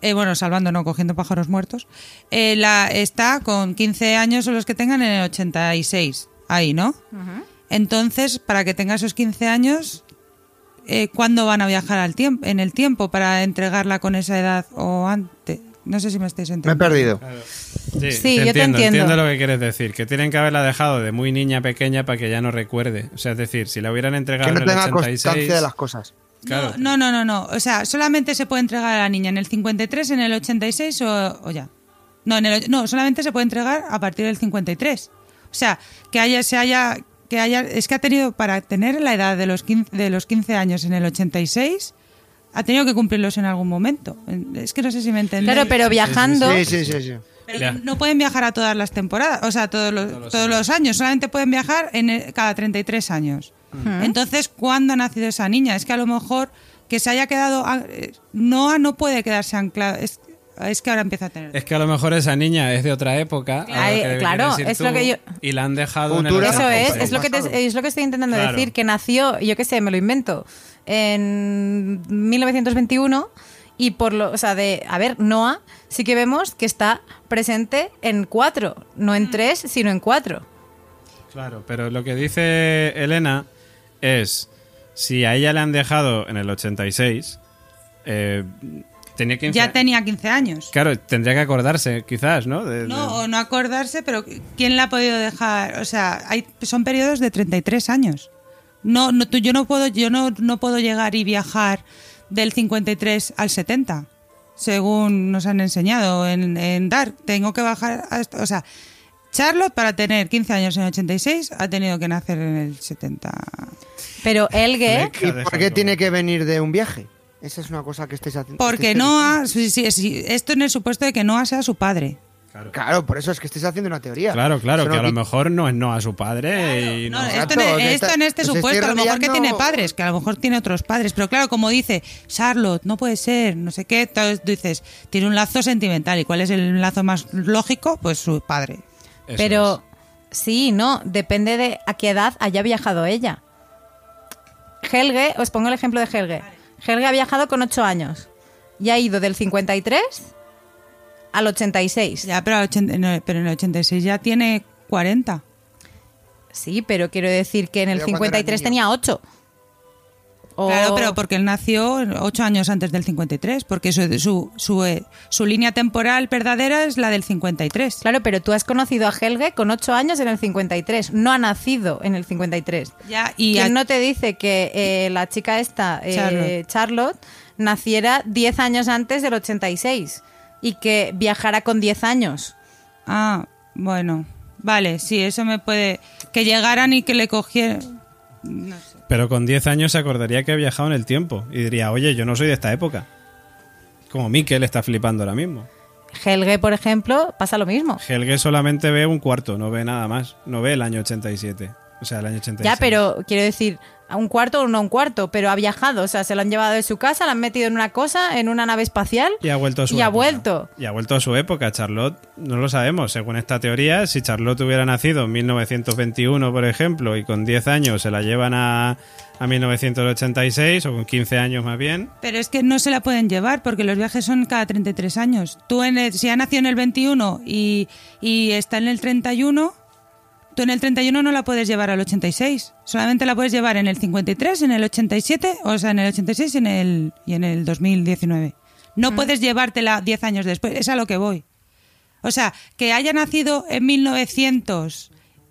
eh, bueno, salvando, no, cogiendo pájaros muertos. Eh, la, está con 15 años o los que tengan en el 86. Ahí, ¿no? Entonces, para que tenga esos 15 años, eh, ¿cuándo van a viajar al tiempo, en el tiempo para entregarla con esa edad o antes? No sé si me estáis Me he entendiendo. perdido. Sí, Sí, yo te entiendo. Entiendo lo que quieres decir. Que tienen que haberla dejado de muy niña pequeña para que ya no recuerde. O sea, es decir, si la hubieran entregado Que no en el tenga 86... constancia de las cosas. Claro. No, no, no, no. O sea, solamente se puede entregar a la niña en el 53, en el 86 o, o ya. No, en el, no, solamente se puede entregar a partir del 53. O sea, que haya, se haya, que haya, es que ha tenido, para tener la edad de los 15, de los 15 años en el 86, ha tenido que cumplirlos en algún momento. Es que no sé si me entendéis. Claro, pero viajando, Sí, sí, sí, sí. Pero no pueden viajar a todas las temporadas, o sea, todos los, todos los, años. Solamente pueden viajar en el- cada 33 años. Entonces, ¿cuándo ha nacido esa niña? Es que a lo mejor que se haya quedado... a- eh, Noah no puede quedarse anclado. Es, es que ahora empieza a tener... Es que a lo mejor esa niña es de otra época. Ay, que claro, es lo que yo- Y la han dejado en el. Eso es, 86. es lo, que te- es lo que estoy intentando Claro. decir, que nació, yo qué sé, me lo invento, en 1921 y por lo, o sea, de, a ver, Noah sí que vemos que está presente en cuatro, no en tres, sino en cuatro. Claro, pero lo que dice Elena es, si a ella le han dejado en el 86, eh, tenía 15 Ya tenía 15 años. Claro, tendría que acordarse, quizás, ¿no? De- de- No, o no acordarse, pero ¿quién la ha podido dejar? O sea, hay, son periodos de 33 años. No, no, tú- yo no puedo, yo no, no puedo llegar y viajar del 53 al 70, según nos han enseñado en, en Dark. Tengo que bajar hasta, o sea, Charlotte para tener 15 años en el 86 ha tenido que nacer en el 70. Pero Helge, Que ¿Y por qué tiene que venir de un viaje? Esa es una cosa que estáis haciendo. Porque que estáis Noah, sí, sí, sí, esto en el supuesto de que Noah sea su padre. Claro, Claro, por eso es que estáis haciendo una teoría. claro, claro, Eso que no a lo mejor no es no a su padre y No, no- esto, Exacto, en, que esto está- en este estoy supuesto, a lo mejor que tiene padres, que a lo mejor tiene otros padres, pero claro, como dice Charlotte, no puede ser, no sé qué, entonces tú dices, tiene un lazo sentimental, ¿y cuál es el lazo más lógico? Pues su padre. Eso pero sí, no, depende de a qué edad haya viajado ella. Helge, os pongo el ejemplo de Helge. Helge ha viajado con 8 años y ha ido del 53 al 86. Ya, pero, al 80 no, pero en el 86 ya tiene 40. Sí, pero quiero decir que en el Pero cuando era 53 niño. tenía 8. O- Claro, pero porque él nació 8 años antes del 53, porque su, su, su, eh, su línea temporal verdadera es la del 53. Claro, pero tú has conocido a Helge con 8 años en el 53. No ha nacido en el 53. Ya, y ¿Quién a- no te dice que eh, la chica esta, eh, Charlotte. Charlotte. naciera 10 años antes del 86 y que viajara con 10 años? Ah, bueno. Vale, sí, eso me puede... Que llegaran y que le cogieran... No sé. Pero con 10 años se acordaría que ha viajado en el tiempo y diría, oye, yo no soy de esta época. Como Mikel está flipando ahora mismo. Helge, por ejemplo, pasa lo mismo. Helge solamente ve un cuarto, no ve nada más. No ve el año 87. O sea, el año 86. Ya, pero quiero decir, a un cuarto o no un cuarto, pero ha viajado. O sea, se lo han llevado de su casa, lo han metido en una cosa, en una nave espacial. Y ha vuelto a su y ha vuelto. Y ha vuelto a su época. Charlotte, no lo sabemos. Según esta teoría, si Charlotte hubiera nacido en 1921, por ejemplo, y con 10 años se la llevan a, a 1986, o con 15 años más bien, Pero es que no se la pueden llevar porque los viajes son cada 33 años. Tú, en el- si ha nacido en el 21 y, y está en el 31, tú en el 31 no la puedes llevar al 86. Solamente la puedes llevar en el 53, en el 87, o sea, en el 86 y en el, y en el 2019. No puedes llevártela 10 años después. Es a lo que voy. O sea, que haya nacido en 1900,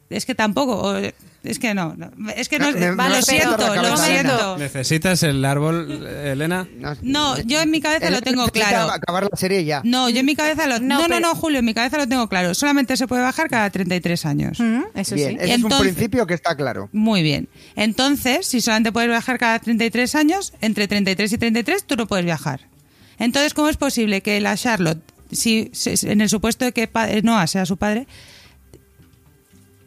es que tampoco. o- Es que no, no, es que no, Me- me va, lo siento, lo siento. ¿necesitas el árbol, Elena? No, yo en mi cabeza lo tengo claro. acabar la serie ya. No, yo en mi cabeza lo... No, No, no, pero- no, Julio, en mi cabeza lo tengo claro. Solamente se puede bajar cada 33 años. Mm, Eso Bien, sí. ese es un principio que está claro. Muy bien. Entonces, si solamente puedes viajar cada 33 años, entre 33 y 33 tú no puedes viajar. Entonces, ¿cómo es posible que la Charlotte, si, si- en el supuesto de que Noah sea su padre...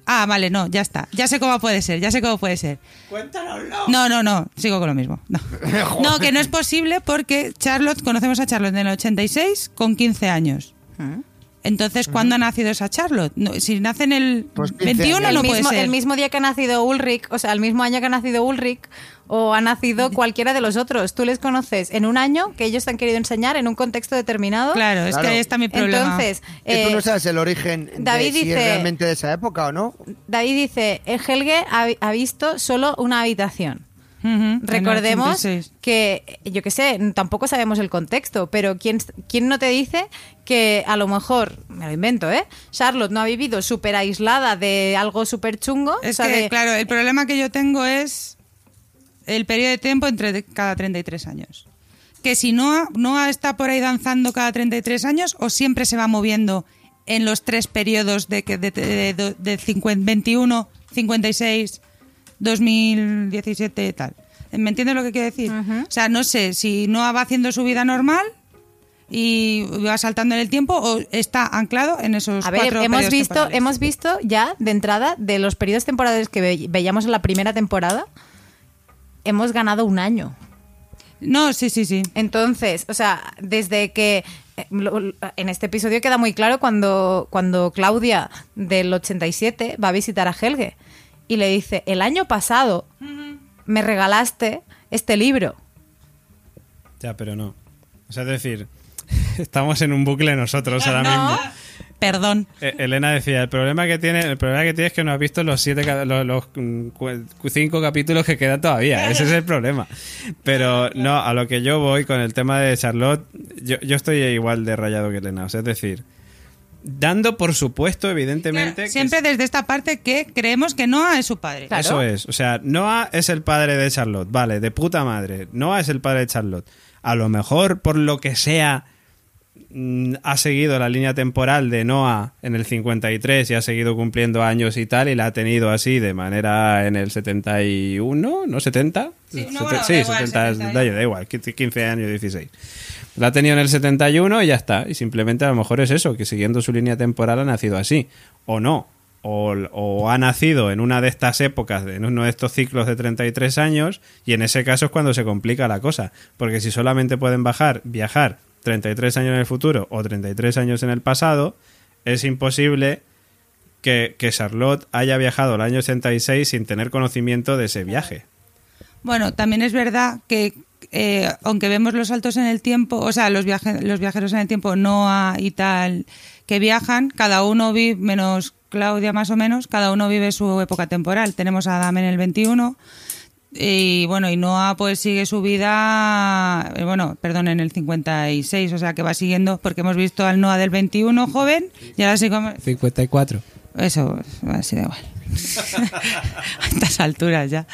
Ah, vale, no, ya está. Ya sé cómo puede ser, ya sé cómo puede ser. Cuéntanoslo. No, no, no, sigo con lo mismo. No. no, que no es posible porque Charlotte, conocemos a Charlotte en el 86 con 15 años. Mm. Entonces, ¿cuándo ha nacido esa Charlotte? No, si nace en el Pues 15 21 años. el, no puede mismo, ser. el mismo día que ha nacido Ulrich, o sea, el mismo año que ha nacido Ulrich, o ha nacido cualquiera de los otros. Tú les conoces en un año que ellos te han querido enseñar en un contexto determinado. Claro, es Claro. que ahí está mi problema. Entonces, Que tú eh, no sabes el origen de David si es dice- realmente de esa época o no. David dice, el Helge ha, ha visto solo una habitación. Recordemos 86. que, yo qué sé, tampoco sabemos el contexto, pero ¿quién, ¿quién no te dice que a lo mejor, me lo invento, ¿eh? Charlotte no ha vivido súper aislada de algo súper chungo. Es o sea, que, de- claro, el problema que yo tengo es el periodo de tiempo entre cada 33 años. Que si Noah, Noah está por ahí danzando cada 33 años o siempre se va moviendo en los tres periodos de, que- de, de, de- de 50 21, 56, 2017 y tal. ¿Me entiendes lo que quiero decir? O sea, no sé si Noah va haciendo su vida normal y va saltando en el tiempo o está anclado en esos A ver, cuatro hemos visto, temporales. hemos visto ya de entrada de los periodos temporales que ve- veíamos en la primera temporada, hemos ganado un año. No, sí, sí, sí. Entonces, o sea, desde que eh, en este episodio queda muy claro cuando, cuando Claudia del 87 va a visitar a Helge y le dice, el año pasado me regalaste este libro. Ya, pero no. O sea, es decir, estamos en un bucle nosotros ahora No. mismo. Perdón. Eh, Elena decía, el problema que tiene, el problema que tiene es que no has visto los siete los, los, mm, cinco capítulos que quedan todavía. Ese es el problema. Pero no, a lo que yo voy con el tema de Charlotte, yo, yo estoy igual de rayado que Elena. O sea, es decir, dando por supuesto, evidentemente, que Siempre desde esta parte que creemos que Noah es su padre. Claro. Eso es. O sea, Noah es el padre de Charlotte. Vale, de puta madre. Noah es el padre de Charlotte. A lo mejor, por lo que sea, mm, ha seguido la línea temporal de Noah en el 53 y ha seguido cumpliendo años y tal, y la ha tenido así de manera en el 71, ¿no? ¿70? Sí, no, bueno, sí, da igual, 70, 70. da, da igual, 15 años, 16. La ha tenido en el 71 y ya está. Y simplemente a lo mejor es eso, que siguiendo su línea temporal ha nacido así. O no. O, o ha nacido en una de estas épocas, en uno de estos ciclos de 33 años, y en ese caso es cuando se complica la cosa. Porque si solamente pueden bajar, viajar 33 años en el futuro o 33 años en el pasado, es imposible que, que Charlotte haya viajado al año 86 sin tener conocimiento de ese viaje. Bueno, también es verdad que eh, aunque vemos los saltos en el tiempo, o sea, los, viaje- los viajeros en el tiempo, Noah y tal, que viajan, cada uno vive, menos Claudia más o menos, cada uno vive su época temporal. Tenemos a Adam en el 21 y bueno, y Noah pues sigue su vida, eh, bueno, perdón, en el 56, o sea que va siguiendo, porque hemos visto al Noah del 21 joven y ahora sí como... 54. Eso, así da igual. a estas alturas ya.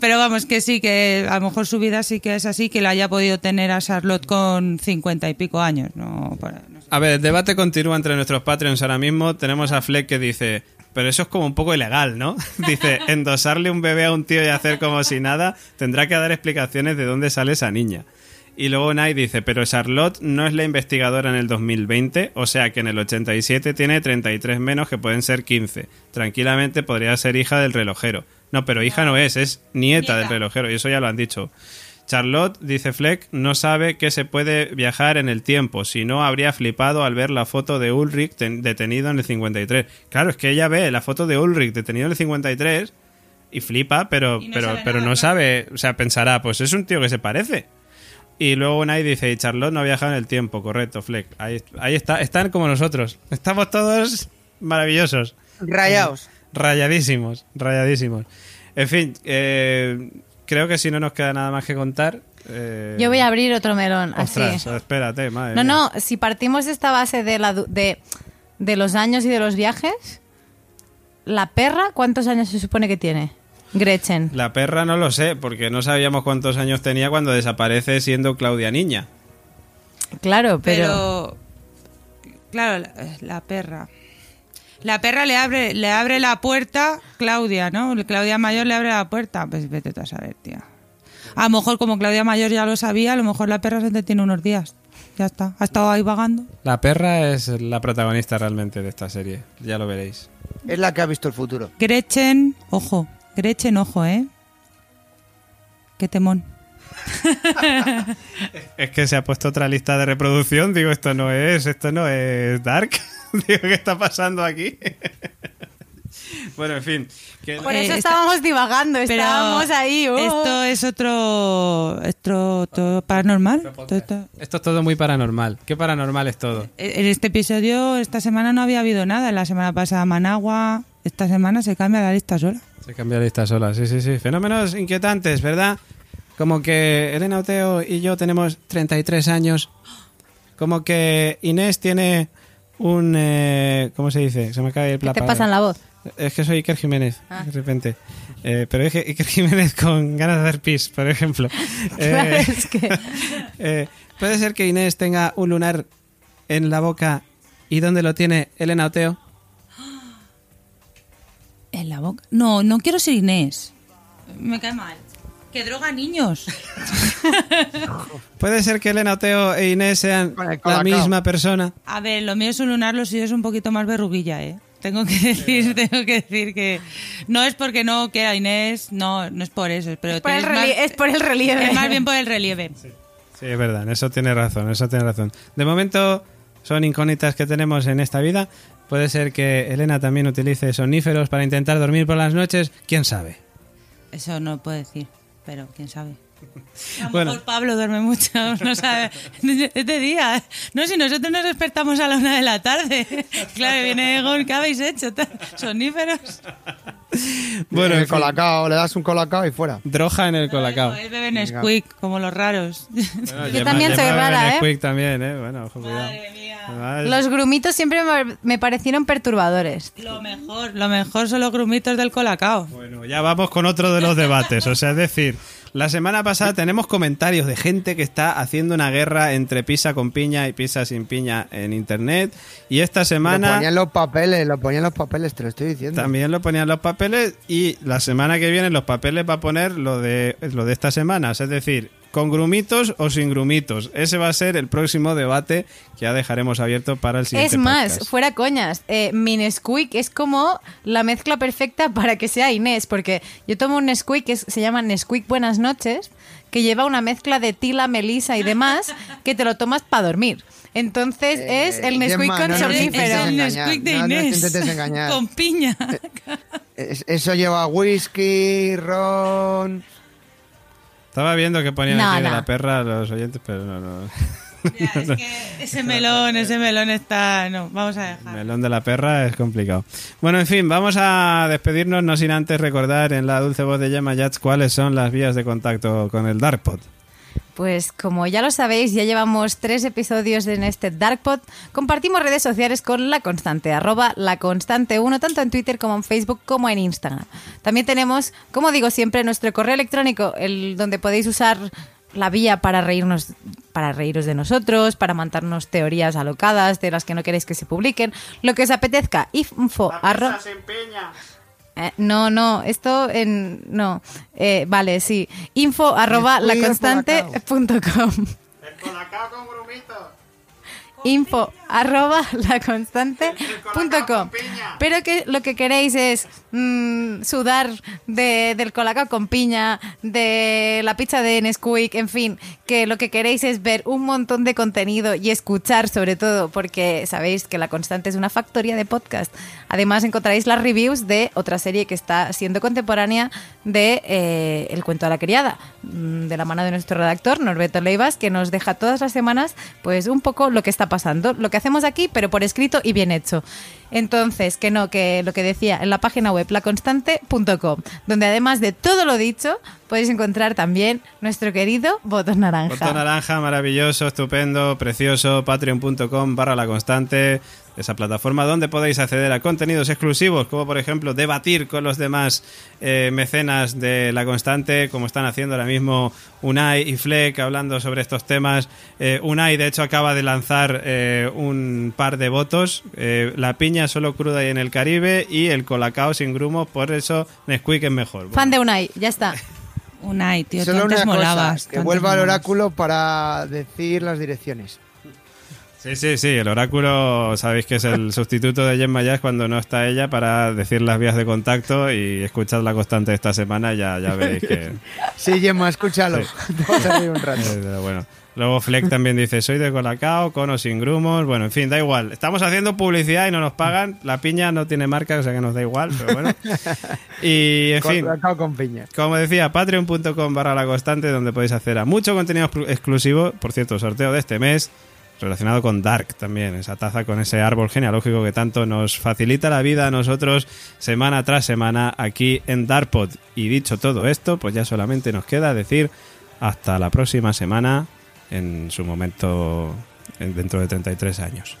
Pero vamos, que sí, que a lo mejor su vida sí que es así, que la haya podido tener a Charlotte con cincuenta y pico años. No, sé. A ver, el debate continúa entre nuestros Patreons ahora mismo. Tenemos a Fleck que dice, pero eso es como un poco ilegal, ¿no? Dice, endosarle un bebé a un tío y hacer como si nada, tendrá que dar explicaciones de dónde sale esa niña. Y luego Nay dice, pero Charlotte no es la investigadora en el 2020, o sea que en el 87 tiene 33 menos que pueden ser 15. Tranquilamente podría ser hija del relojero. No, pero hija no es, es nieta, Nieta. del relojero, y eso ya lo han dicho. Charlotte, dice Fleck, no sabe que se puede viajar en el tiempo, si no habría flipado al ver la foto de Ulrich ten- detenido en el 53. Claro, es que ella ve la foto de Ulrich detenido en el 53 y flipa, pero, Y no pero, sabe pero nada, no claro. sabe, o sea, pensará, pues es un tío que se parece. Y luego Nay dice, y Charlotte no ha viajado en el tiempo, correcto, Fleck. Ahí, ahí está, están como nosotros. Estamos todos maravillosos. Rayaos. Rayadísimos, rayadísimos. En fin, eh, creo que si no nos queda nada más que contar. eh, Yo voy a abrir otro melón, Ostras, así. espérate, madre No, mía. no, si partimos de esta base de, la, de, de los años y de los viajes, la perra, ¿cuántos años se supone que tiene? Gretchen. La perra no lo sé, porque no sabíamos cuántos años tenía cuando desaparece siendo Claudia niña. Claro, pero... Pero, claro, la, la perra. La perra le abre, le abre la puerta, Claudia, ¿no? Claudia Mayor le abre la puerta. Pues vete tú a saber, tía. A lo mejor, como Claudia Mayor ya lo sabía, a lo mejor la perra se detiene unos días. Ya está. Ha estado ahí vagando. La perra es la protagonista realmente de esta serie, ya lo veréis. Es la que ha visto el futuro. Gretchen, ojo. Gretchen, ojo, ¿eh? Qué temón. Es que se ha puesto otra lista de reproducción, digo, esto no es, esto no es Dark. digo, ¿qué está pasando aquí? bueno, en fin. que- Por Eh, eso esta- estábamos divagando, Pero estábamos ahí. oh. Esto es otro, esto, todo paranormal. Todo esto- Esto es todo muy paranormal. ¿Qué paranormal es todo? En este episodio, esta semana no había habido nada. La semana pasada Managua. Esta semana se cambia la lista sola. Se cambia la lista sola, sí, sí, sí. Fenómenos inquietantes, ¿verdad? Como que Elena Oteo y yo tenemos 33 años. Como que Inés tiene un... eh, ¿Cómo se dice? Se me cae el ¿Qué la te palabra. pasa en la voz? Es que soy Iker Jiménez, Ah. de repente. Eh, pero es que Iker Jiménez con ganas de hacer pis, por ejemplo. Claro, Eh, es que... eh, Puede ser que Inés tenga un lunar en la boca y dónde lo tiene Elena Oteo. En la boca. No, no quiero ser Inés. Me cae mal. Que droga niños. Puede ser que Elena Oteo e Inés sean la colacao. misma persona. A ver, lo mío es un lunar, lo suyo es un poquito más verruguilla, ¿eh? Tengo que decir, tengo que decir que no es porque no quiera Inés, no, no es por eso, pero Por el es, más, relie- es por el relieve. es más bien por el relieve. Sí, es verdad, en eso tiene razón, en eso tiene razón. De momento son incógnitas que tenemos en esta vida. Puede ser que Elena también utilice soníferos para intentar dormir por las noches, quién sabe. Eso no puedo decir, pero quién sabe. A lo Bueno. mejor Pablo duerme mucho, no sabe. Es de día. No, si nosotros nos despertamos a la una de la tarde. Claro, viene Egon, ¿qué habéis hecho? Soníferos. Bueno, el en colacao, le das un colacao y fuera. droja en el colacao. Él bebe Nesquik, como los raros. Bueno, Yo también soy rara, ¿eh? También, ¿eh? Bueno, ojo, cuidado. Madre mía. Los grumitos siempre me- me parecieron perturbadores. Lo mejor, lo mejor son los grumitos del colacao. Bueno, ya vamos con otro de los debates. O sea, es decir, la semana pasada tenemos comentarios de gente que está haciendo una guerra entre pizza con piña y pizza sin piña en internet. Y esta Lo semana ponían los papeles, lo ponían los papeles, te lo estoy diciendo. también lo ponían los papeles. Y la semana que viene los papeles va a poner lo de, lo de esta semana. Es decir, con grumitos o sin grumitos. Ese va a ser el próximo debate que ya dejaremos abierto para el siguiente Es más, podcast. fuera coñas, eh, mi Nesquik es como la mezcla perfecta para que sea Inés, porque yo tomo un Nesquik que se llama Nesquik Buenas noches, que lleva una mezcla de tila, melisa y demás, que te lo tomas para dormir. Entonces Eh, es el Nesquik Gemma, con no Es el Nesquik de no Inés. Con piña. Es- Eso lleva whisky, ron. Estaba viendo que ponían No, aquí de la perra los oyentes, pero no, no. Ya, es que ese melón, ese melón está... No, vamos a dejar. Melón de la perra es complicado. Bueno, en fin, vamos a despedirnos, no sin antes recordar en la dulce voz de Gemma Yats cuáles son las vías de contacto con el Darkpod. Pues como ya lo sabéis, ya llevamos tres episodios en este Darkpod. Compartimos redes sociales con La Constante, arroba La Constante 1, tanto en Twitter como en Facebook como en Instagram. También tenemos, como digo siempre, nuestro correo electrónico, el donde podéis usar la vía para reírnos para reíros de nosotros, para mandarnos teorías alocadas de las que no queréis que se publiquen, lo que os apetezca, info Eh, no, no, esto en... No, Eh, vale, sí. Info arroba laconstante.com Info arroba laconstante.com Pero que lo que queréis es mm, sudar de- del colacao con piña, de la pizza de Nesquik, en fin, que lo que queréis es ver un montón de contenido y escuchar sobre todo, porque sabéis que La Constante es una factoría de podcast. Además encontraréis las reviews de otra serie que está siendo contemporánea de eh, El cuento de la criada, mm, de la mano de nuestro redactor Norberto Leivas, que nos deja todas las semanas pues un poco lo que está pasando, lo que hacemos aquí, pero por escrito y bien hecho. Entonces, que no, que lo que decía en la página web laconstante.com, donde además de todo lo dicho, podéis encontrar también nuestro querido botón naranja. Botón naranja, maravilloso, estupendo, precioso, patreon.com barra la constante, esa plataforma donde podéis acceder a contenidos exclusivos, como por ejemplo debatir con los demás eh, mecenas de la constante, como están haciendo ahora mismo Unai y Fleck hablando sobre estos temas. Eh, Unai, de hecho, acaba de lanzar eh, un par de votos, eh, la piña solo cruda y en el Caribe y el colacao sin grumos, por eso Nesquik es mejor. Fan de Unai, ya está. Unai, tío, tú Solo antes una molabas. cosa, que vuelva al oráculo para decir las direcciones. Sí, sí, sí, el oráculo sabéis que es el sustituto de Gemma Jazz cuando no está ella para decir las vías de contacto y escuchad la constante esta semana ya, ya veréis que... Sí, Gemma, escúchalo. Te vas a reír un rato. Eh, bueno. Luego Fleck también dice, soy de Colacao, con o sin grumos. Bueno, en fin, da igual. Estamos haciendo publicidad y no nos pagan. La piña no tiene marca, o sea que nos da igual, pero bueno. Y, en fin, cacao con piña. como decía, patreon.com barra la constante, donde podéis hacer a mucho contenido exclu- exclusivo. Por cierto, sorteo de este mes relacionado con Dark también, esa taza con ese árbol genealógico que tanto nos facilita la vida a nosotros semana tras semana aquí en Darkpod. Y dicho todo esto, pues ya solamente nos queda decir hasta la próxima semana, en su momento en- dentro de 33 años.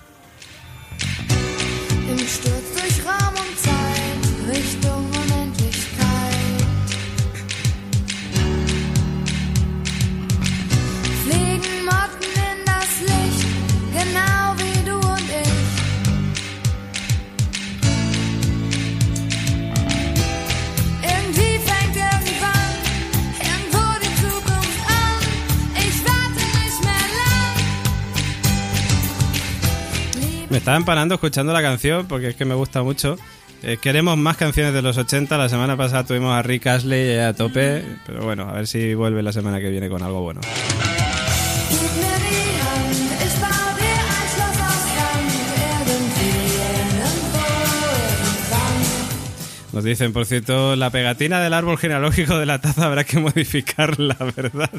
Estaba empanando escuchando la canción porque es que me gusta mucho. Eh, queremos más canciones de los 80. La semana pasada tuvimos a Rick Astley a tope, pero bueno, a ver si vuelve la semana que viene con algo bueno. Nos dicen, por cierto, la pegatina del árbol genealógico de la taza habrá que modificarla, ¿verdad?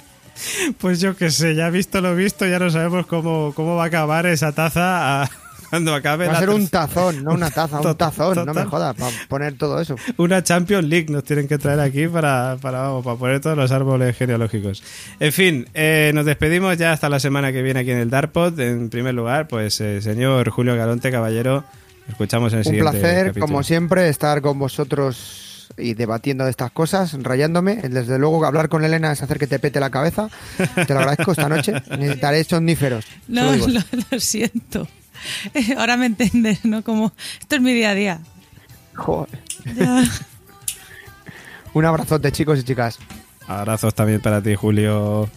Pues yo qué sé, ya visto lo visto, ya no sabemos cómo, cómo va a acabar esa taza a- cuando acabe Va a la ser un tazón, no una taza, un tazón, no me jodas, para poner todo eso. Una Champions League nos tienen que traer aquí para, para, vamos, para poner todos los árboles genealógicos. En fin, eh, nos despedimos ya hasta la semana que viene aquí en el Darpod. En primer lugar, pues eh, señor Julio Galonte, caballero, escuchamos en el Un siguiente placer, capítulo. como siempre, estar con vosotros y debatiendo de estas cosas, rayándome. Desde luego, hablar con Elena es hacer que te pete la cabeza. Te lo agradezco esta noche. Necesitaré somníferos. No, lo, lo siento. Ahora me entiendes, ¿no? Como esto es mi día a día. Joder. Ya. Un abrazote, chicos y chicas. Abrazos también para ti, Julio.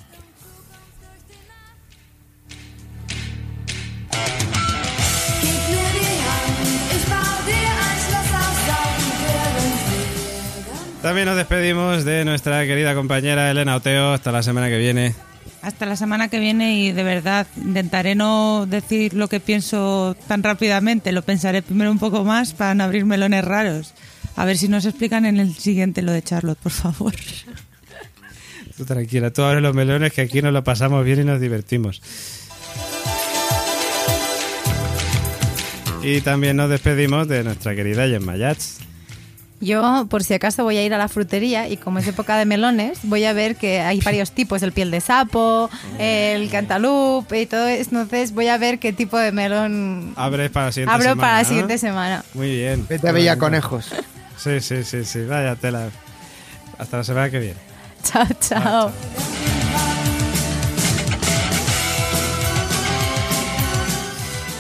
También nos despedimos de nuestra querida compañera Elena Oteo. Hasta la semana que viene. Hasta la semana que viene y de verdad intentaré no decir lo que pienso tan rápidamente. Lo pensaré primero un poco más para no abrir melones raros. A ver si nos explican en el siguiente lo de Charlotte, por favor. Tú tranquila, tú abres los melones que aquí nos lo pasamos bien y nos divertimos. Y también nos despedimos de nuestra querida Gemma Yats. Yo, por si acaso, voy a ir a la frutería y como es época de melones, voy a ver que hay varios tipos, el piel de sapo, el cantaloupe y todo eso. Entonces voy a ver qué tipo de melón Abres para la siguiente abro semana, para la ¿no? siguiente semana. Muy bien. Vete a Bella Conejos. Sí, sí, sí, sí. Vaya tela. Hasta la semana que viene. Chao, chao.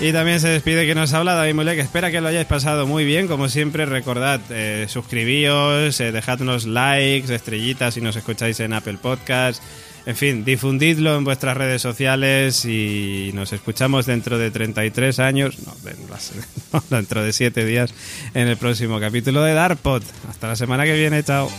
Y también se despide que nos habla David Mulek. Espera que lo hayáis pasado muy bien. Como siempre, recordad, eh, suscribíos, eh, dejadnos likes, estrellitas si nos escucháis en Apple Podcast. En fin, difundidlo en vuestras redes sociales y nos escuchamos dentro de 33 años, no, no, dentro de 7 días en el próximo capítulo de Darpod. Hasta la semana que viene, chao.